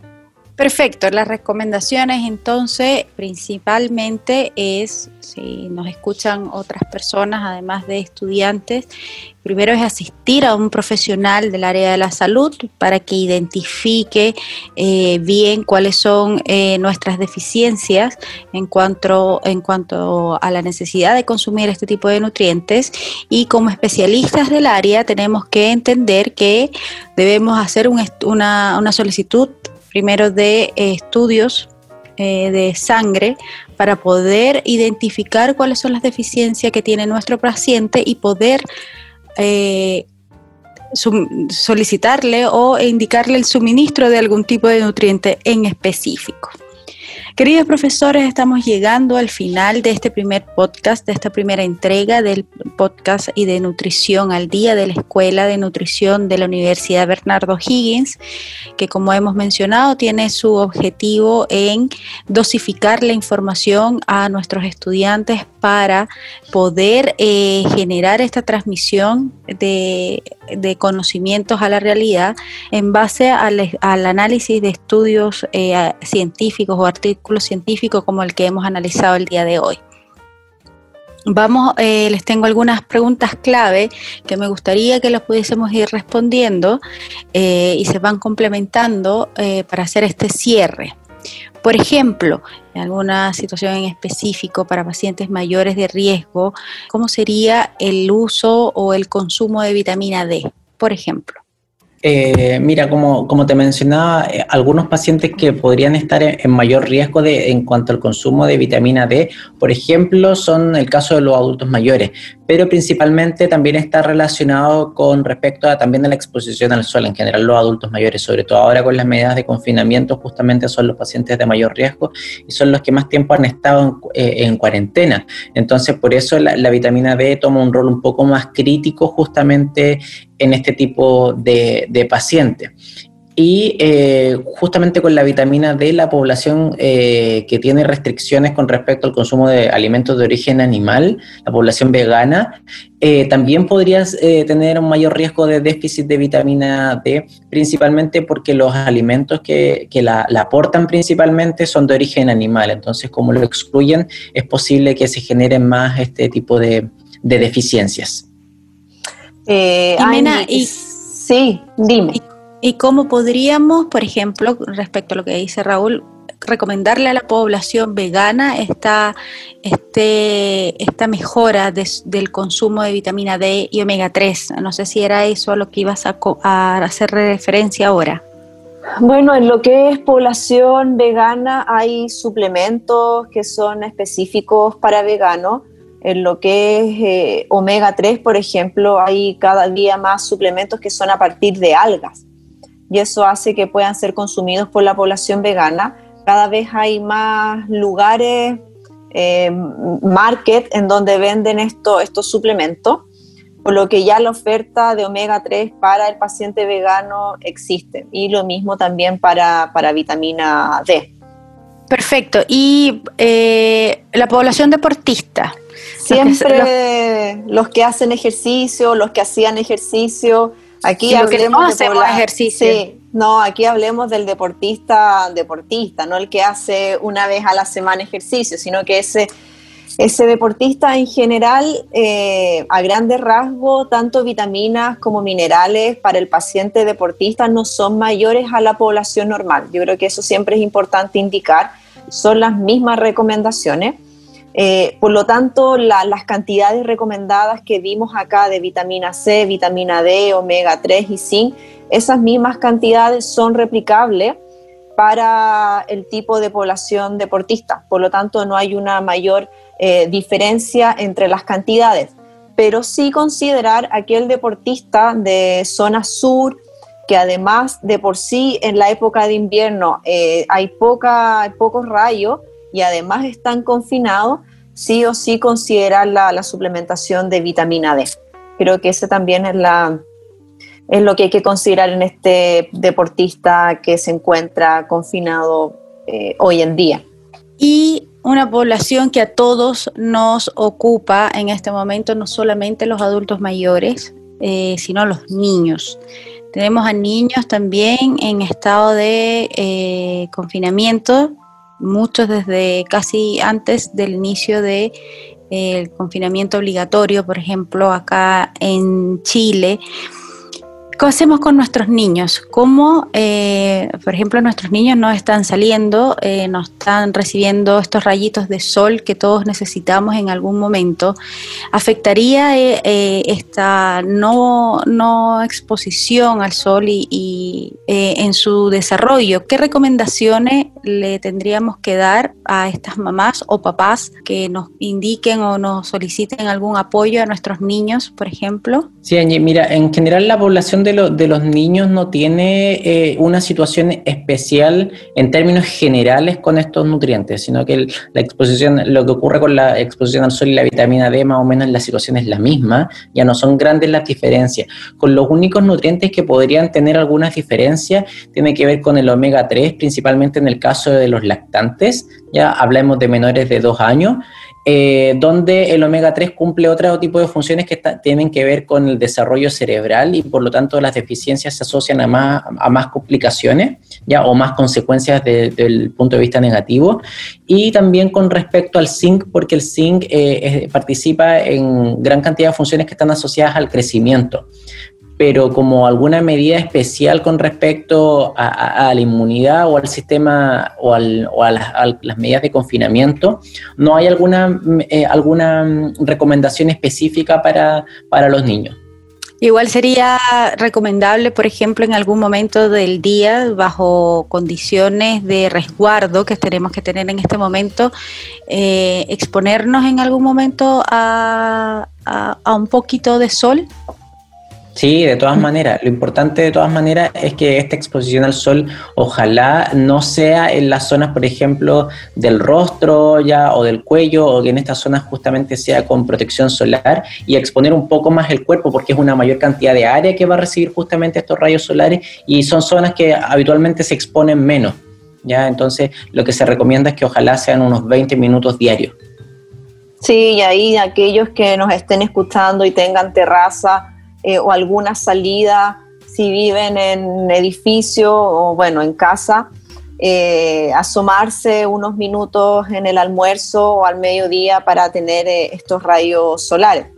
Perfecto, las recomendaciones entonces principalmente es, si nos escuchan otras personas, además de estudiantes, primero es asistir a un profesional del área de la salud para que identifique eh, bien cuáles son eh, nuestras deficiencias en cuanto, en cuanto a la necesidad de consumir este tipo de nutrientes. Y como especialistas del área tenemos que entender que debemos hacer una, una solicitud primero de eh, estudios eh, de sangre para poder identificar cuáles son las deficiencias que tiene nuestro paciente y poder eh, solicitarle o indicarle el suministro de algún tipo de nutriente en específico. Queridos profesores, estamos llegando al final de este primer podcast, de esta primera entrega del podcast y de nutrición al día de la Escuela de Nutrición de la Universidad Bernardo Higgins, que como hemos mencionado tiene su objetivo en dosificar la información a nuestros estudiantes para poder eh, generar esta transmisión de, conocimientos a la realidad en base al, análisis de estudios eh, científicos o artículos científicos como el que hemos analizado el día de hoy. Vamos, eh, les tengo algunas preguntas clave que me gustaría que las pudiésemos ir respondiendo y se van complementando para hacer este cierre. Por ejemplo, alguna situación en específico para pacientes mayores de riesgo, ¿cómo sería el uso o el consumo de vitamina D, por ejemplo? Eh, mira, como, como, te mencionaba, eh, algunos pacientes que podrían estar en, mayor riesgo de, en cuanto al consumo de vitamina D, por ejemplo, son el caso de los adultos mayores, pero principalmente también está relacionado con respecto a también a la exposición al sol, en general los adultos mayores, sobre todo ahora con las medidas de confinamiento, justamente son los pacientes de mayor riesgo y son los que más tiempo han estado en, eh, cuarentena. Entonces, por eso la, vitamina D toma un rol un poco más crítico justamente en este tipo de, de pacientes. Y eh, justamente con la vitamina D, la población eh, que tiene restricciones con respecto al consumo de alimentos de origen animal, la población vegana, eh, también podría tener un mayor riesgo de déficit de vitamina D, principalmente porque los alimentos que, que la, aportan principalmente son de origen animal. Entonces, como lo excluyen, es posible que se generen más este tipo de, de deficiencias. Eh, y, sí, dime. Y, cómo podríamos, por ejemplo, respecto a lo que dice Raúl, recomendarle a la población vegana esta, este, esta mejora del consumo de vitamina D y omega 3? No sé si era eso a lo que ibas a, a hacer referencia ahora. Bueno, en lo que es población vegana hay suplementos que son específicos para veganos en lo que es eh, omega 3, por ejemplo, hay cada día más suplementos que son a partir de algas y eso hace que puedan ser consumidos por la población vegana. Cada vez hay más lugares, eh, market, en donde venden esto, estos suplementos, por lo que ya la oferta de omega 3 para el paciente vegano existe y lo mismo también para, para vitamina D. Perfecto. ¿Y eh, la población deportista? Siempre los que, hacen ejercicio, los que hacían ejercicio. Aquí hablemos de ejercicio. Sí, no, aquí hablemos del deportista, deportista, no el que hace una vez a la semana ejercicio, sino que ese, ese deportista en general, eh, a grandes rasgos, tanto vitaminas como minerales para el paciente deportista no son mayores a la población normal. Yo creo que eso siempre es importante indicar, son las mismas recomendaciones. Eh, por lo tanto, las cantidades recomendadas que vimos acá de vitamina C, vitamina D, omega 3 y zinc, esas mismas cantidades son replicables para el tipo de población deportista. Por lo tanto, no hay una mayor eh, diferencia entre las cantidades. Pero sí considerar aquel deportista de zona sur, que además de por sí en la época de invierno eh, hay poca, pocos rayos, y además están confinados, sí o sí considerar la, suplementación de vitamina D. Creo que ese también es, la, es lo que hay que considerar en este deportista que se encuentra confinado eh, hoy en día. Y una población que a todos nos ocupa en este momento, no solamente los adultos mayores, eh, sino los niños. Tenemos a niños también en estado de eh, confinamiento muchos desde casi antes del inicio del de, confinamiento obligatorio, por ejemplo, acá en Chile, ¿Qué hacemos con nuestros niños? ¿Cómo, eh, por ejemplo, nuestros niños no están saliendo, eh, no están recibiendo estos rayitos de sol que todos necesitamos en algún momento? ¿Afectaría eh, esta no, no, exposición al sol y, en su desarrollo? ¿Qué recomendaciones le tendríamos que dar a estas mamás o papás que nos indiquen o nos soliciten algún apoyo a nuestros niños, por ejemplo? Sí, Angie, mira, en general la población de, los niños no tiene eh, una situación especial en términos generales con estos nutrientes, sino que la exposición, lo que ocurre con la exposición al sol y la vitamina D, más o menos la situación es la misma, ya no son grandes las diferencias. Con los únicos nutrientes que podrían tener algunas diferencias, tiene que ver con el omega 3, principalmente en el caso de los lactantes, ya hablemos de menores de dos años. Eh, donde el omega 3 cumple otro tipo de funciones que tienen que ver con el desarrollo cerebral y por lo tanto las deficiencias se asocian a más, a más complicaciones ya o más consecuencias desde el punto de vista negativo. Y también con respecto al zinc porque el zinc eh, participa en gran cantidad de funciones que están asociadas al crecimiento pero como alguna medida especial con respecto a, la inmunidad o al sistema o, a, las, medidas de confinamiento, ¿no hay alguna, eh, alguna recomendación específica para, para los niños? Igual sería recomendable, por ejemplo, en algún momento del día, bajo condiciones de resguardo que tenemos que tener en este momento, eh, exponernos en algún momento a, a un poquito de sol Sí, de todas maneras. Lo importante de todas maneras es que esta exposición al sol ojalá no sea en las zonas, por ejemplo, del rostro ya o del cuello o que en estas zonas justamente sea con protección solar y exponer un poco más el cuerpo porque es una mayor cantidad de área que va a recibir justamente estos rayos solares y son zonas que habitualmente se exponen menos. ¿ya? Entonces, lo que se recomienda es que ojalá sean unos 20 minutos diarios. Sí, y ahí aquellos que nos estén escuchando y tengan terraza, eh, o alguna salida, si viven en edificio o bueno, en casa, eh, asomarse unos minutos en el almuerzo o al mediodía para tener eh, estos rayos solares.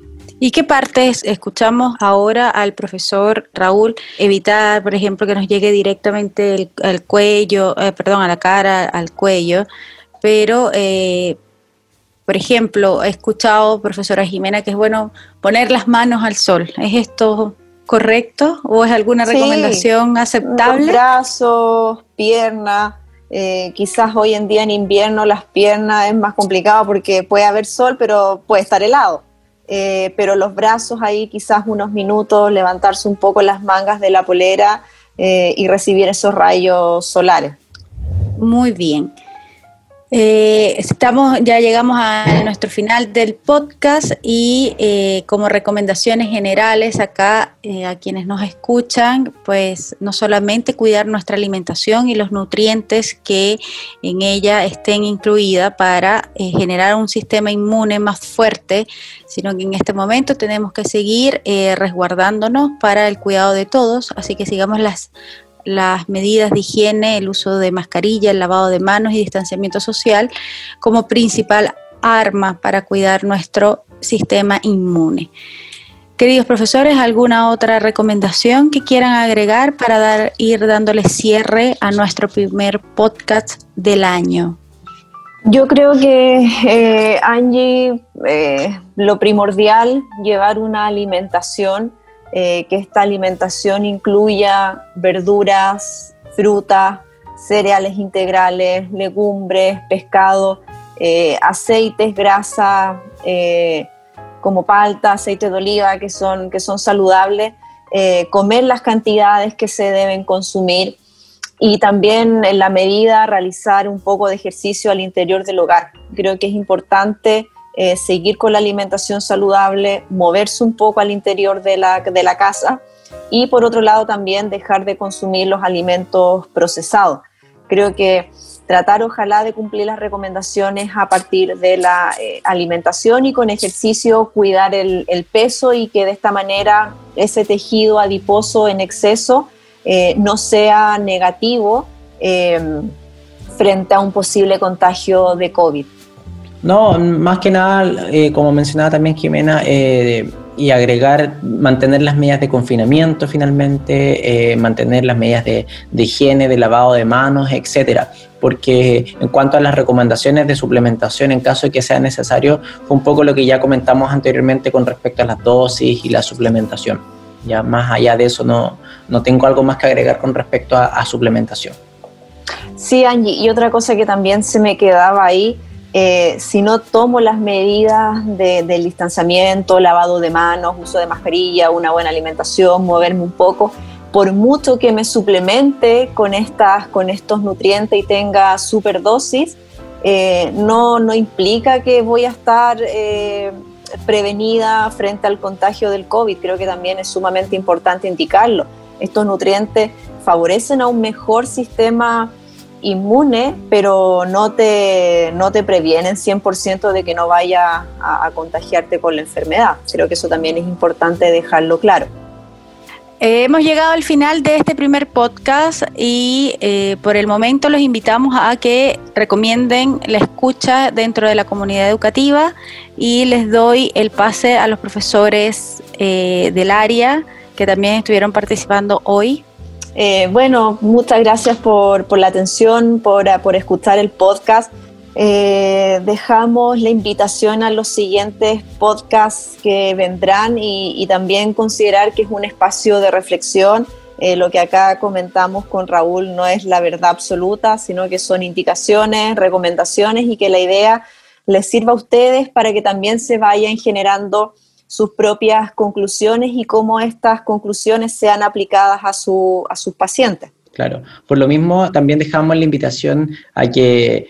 ¿Y qué partes escuchamos ahora al profesor Raúl? Evitar, por ejemplo, que nos llegue directamente al cuello, perdón, a la cara, al cuello, pero por ejemplo, he escuchado, profesora Jimena, que es bueno poner las manos al sol. ¿Es esto correcto o es alguna recomendación aceptable? Brazos, piernas. Eh, quizás hoy en día en invierno las piernas es más complicado porque puede haber sol, pero puede estar helado. Eh, pero los brazos ahí quizás unos minutos, levantarse un poco las mangas de la polera eh, y recibir esos rayos solares. Muy bien. Eh, estamos, ya llegamos a nuestro final del podcast y eh, como recomendaciones generales acá eh, a quienes nos escuchan, pues no solamente cuidar nuestra alimentación y los nutrientes que en ella estén incluidas para generar un sistema inmune más fuerte, sino que en este momento tenemos que seguir resguardándonos para el cuidado de todos, así que sigamos las las medidas de higiene, el uso de mascarilla, el lavado de manos y distanciamiento social como principal arma para cuidar nuestro sistema inmune. Queridos profesores, ¿alguna otra recomendación que quieran agregar para dar, ir dándole cierre a nuestro primer podcast del año? Yo creo que, eh, Angie, eh, lo primordial, llevar una alimentación eh, que esta alimentación incluya verduras, frutas, cereales integrales, legumbres, pescado, eh, aceites, grasa, eh, como palta, aceite de oliva, que son, que son saludables, comer las cantidades que se deben consumir y también en la medida realizar un poco de ejercicio al interior del hogar. Creo que es importante eh, seguir con la alimentación saludable, moverse un poco al interior de la, de la casa y por otro lado también dejar de consumir los alimentos procesados. Creo que tratar ojalá de cumplir las recomendaciones a partir de la eh, alimentación y con ejercicio cuidar el, peso y que de esta manera ese tejido adiposo en exceso eh, no sea negativo frente a un posible contagio de COVID. No, más que nada, eh, como mencionaba también Jimena, eh, y agregar, mantener las medidas de confinamiento finalmente, eh, mantener las medidas de, higiene, de lavado de manos, etcétera. Porque en cuanto a las recomendaciones de suplementación, en caso de que sea necesario, fue un poco lo que ya comentamos anteriormente con respecto a las dosis y la suplementación. Ya más allá de eso, no, no tengo algo más que agregar con respecto a, a suplementación. Sí, Angie, y otra cosa que también se me quedaba ahí eh, si no tomo las medidas del distanciamiento, lavado de manos, uso de mascarilla, una buena alimentación, moverme un poco, por mucho que me suplemente con, estas, con estos nutrientes y tenga superdosis, eh, no, no implica que voy a estar eh, prevenida frente al contagio del COVID. Creo que también es sumamente importante indicarlo. Estos nutrientes favorecen a un mejor sistema inmune, pero no te, no te previenen 100% de que no vaya a contagiarte con la enfermedad. Creo que eso también es importante dejarlo claro. Eh, hemos llegado al final de este primer podcast y eh, por el momento los invitamos a que recomienden la escucha dentro de la comunidad educativa y les doy el pase a los profesores eh, del área que también estuvieron participando hoy. Bueno, muchas gracias por, por la atención, por, por escuchar el podcast. Eh, dejamos la invitación a los siguientes podcasts que vendrán y, también considerar que es un espacio de reflexión. Eh, lo que acá comentamos con Raúl no es la verdad absoluta, sino que son indicaciones, recomendaciones y que la idea les sirva a ustedes para que también se vayan generando sus propias conclusiones y cómo estas conclusiones sean aplicadas a, su, a sus pacientes. Claro, por lo mismo también dejamos la invitación a que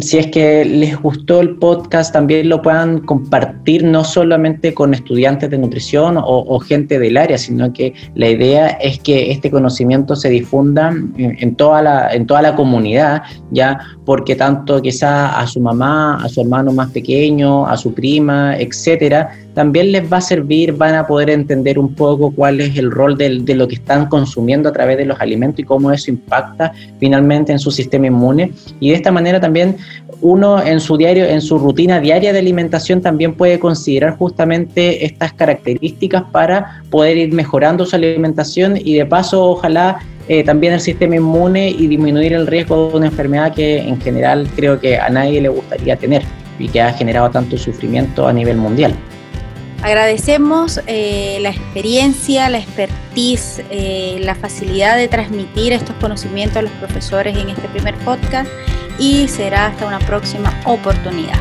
si es que les gustó el podcast, también lo puedan compartir no solamente con estudiantes de nutrición o, gente del área, sino que la idea es que este conocimiento se difunda en, toda, la, en toda la comunidad, ya porque tanto quizá a su mamá, a su hermano más pequeño, a su prima, etcétera, también les va a servir, van a poder entender un poco cuál es el rol de, lo que están consumiendo a través de los alimentos y cómo eso impacta finalmente en su sistema inmune. Y de esta manera también uno en su diario, en su rutina diaria de alimentación también puede considerar justamente estas características para poder ir mejorando su alimentación y de paso ojalá eh, también el sistema inmune y disminuir el riesgo de una enfermedad que en general creo que a nadie le gustaría tener y que ha generado tanto sufrimiento a nivel mundial. Agradecemos eh, la experiencia, la expertise, eh, la facilidad de transmitir estos conocimientos a los profesores en este primer podcast y será hasta una próxima oportunidad.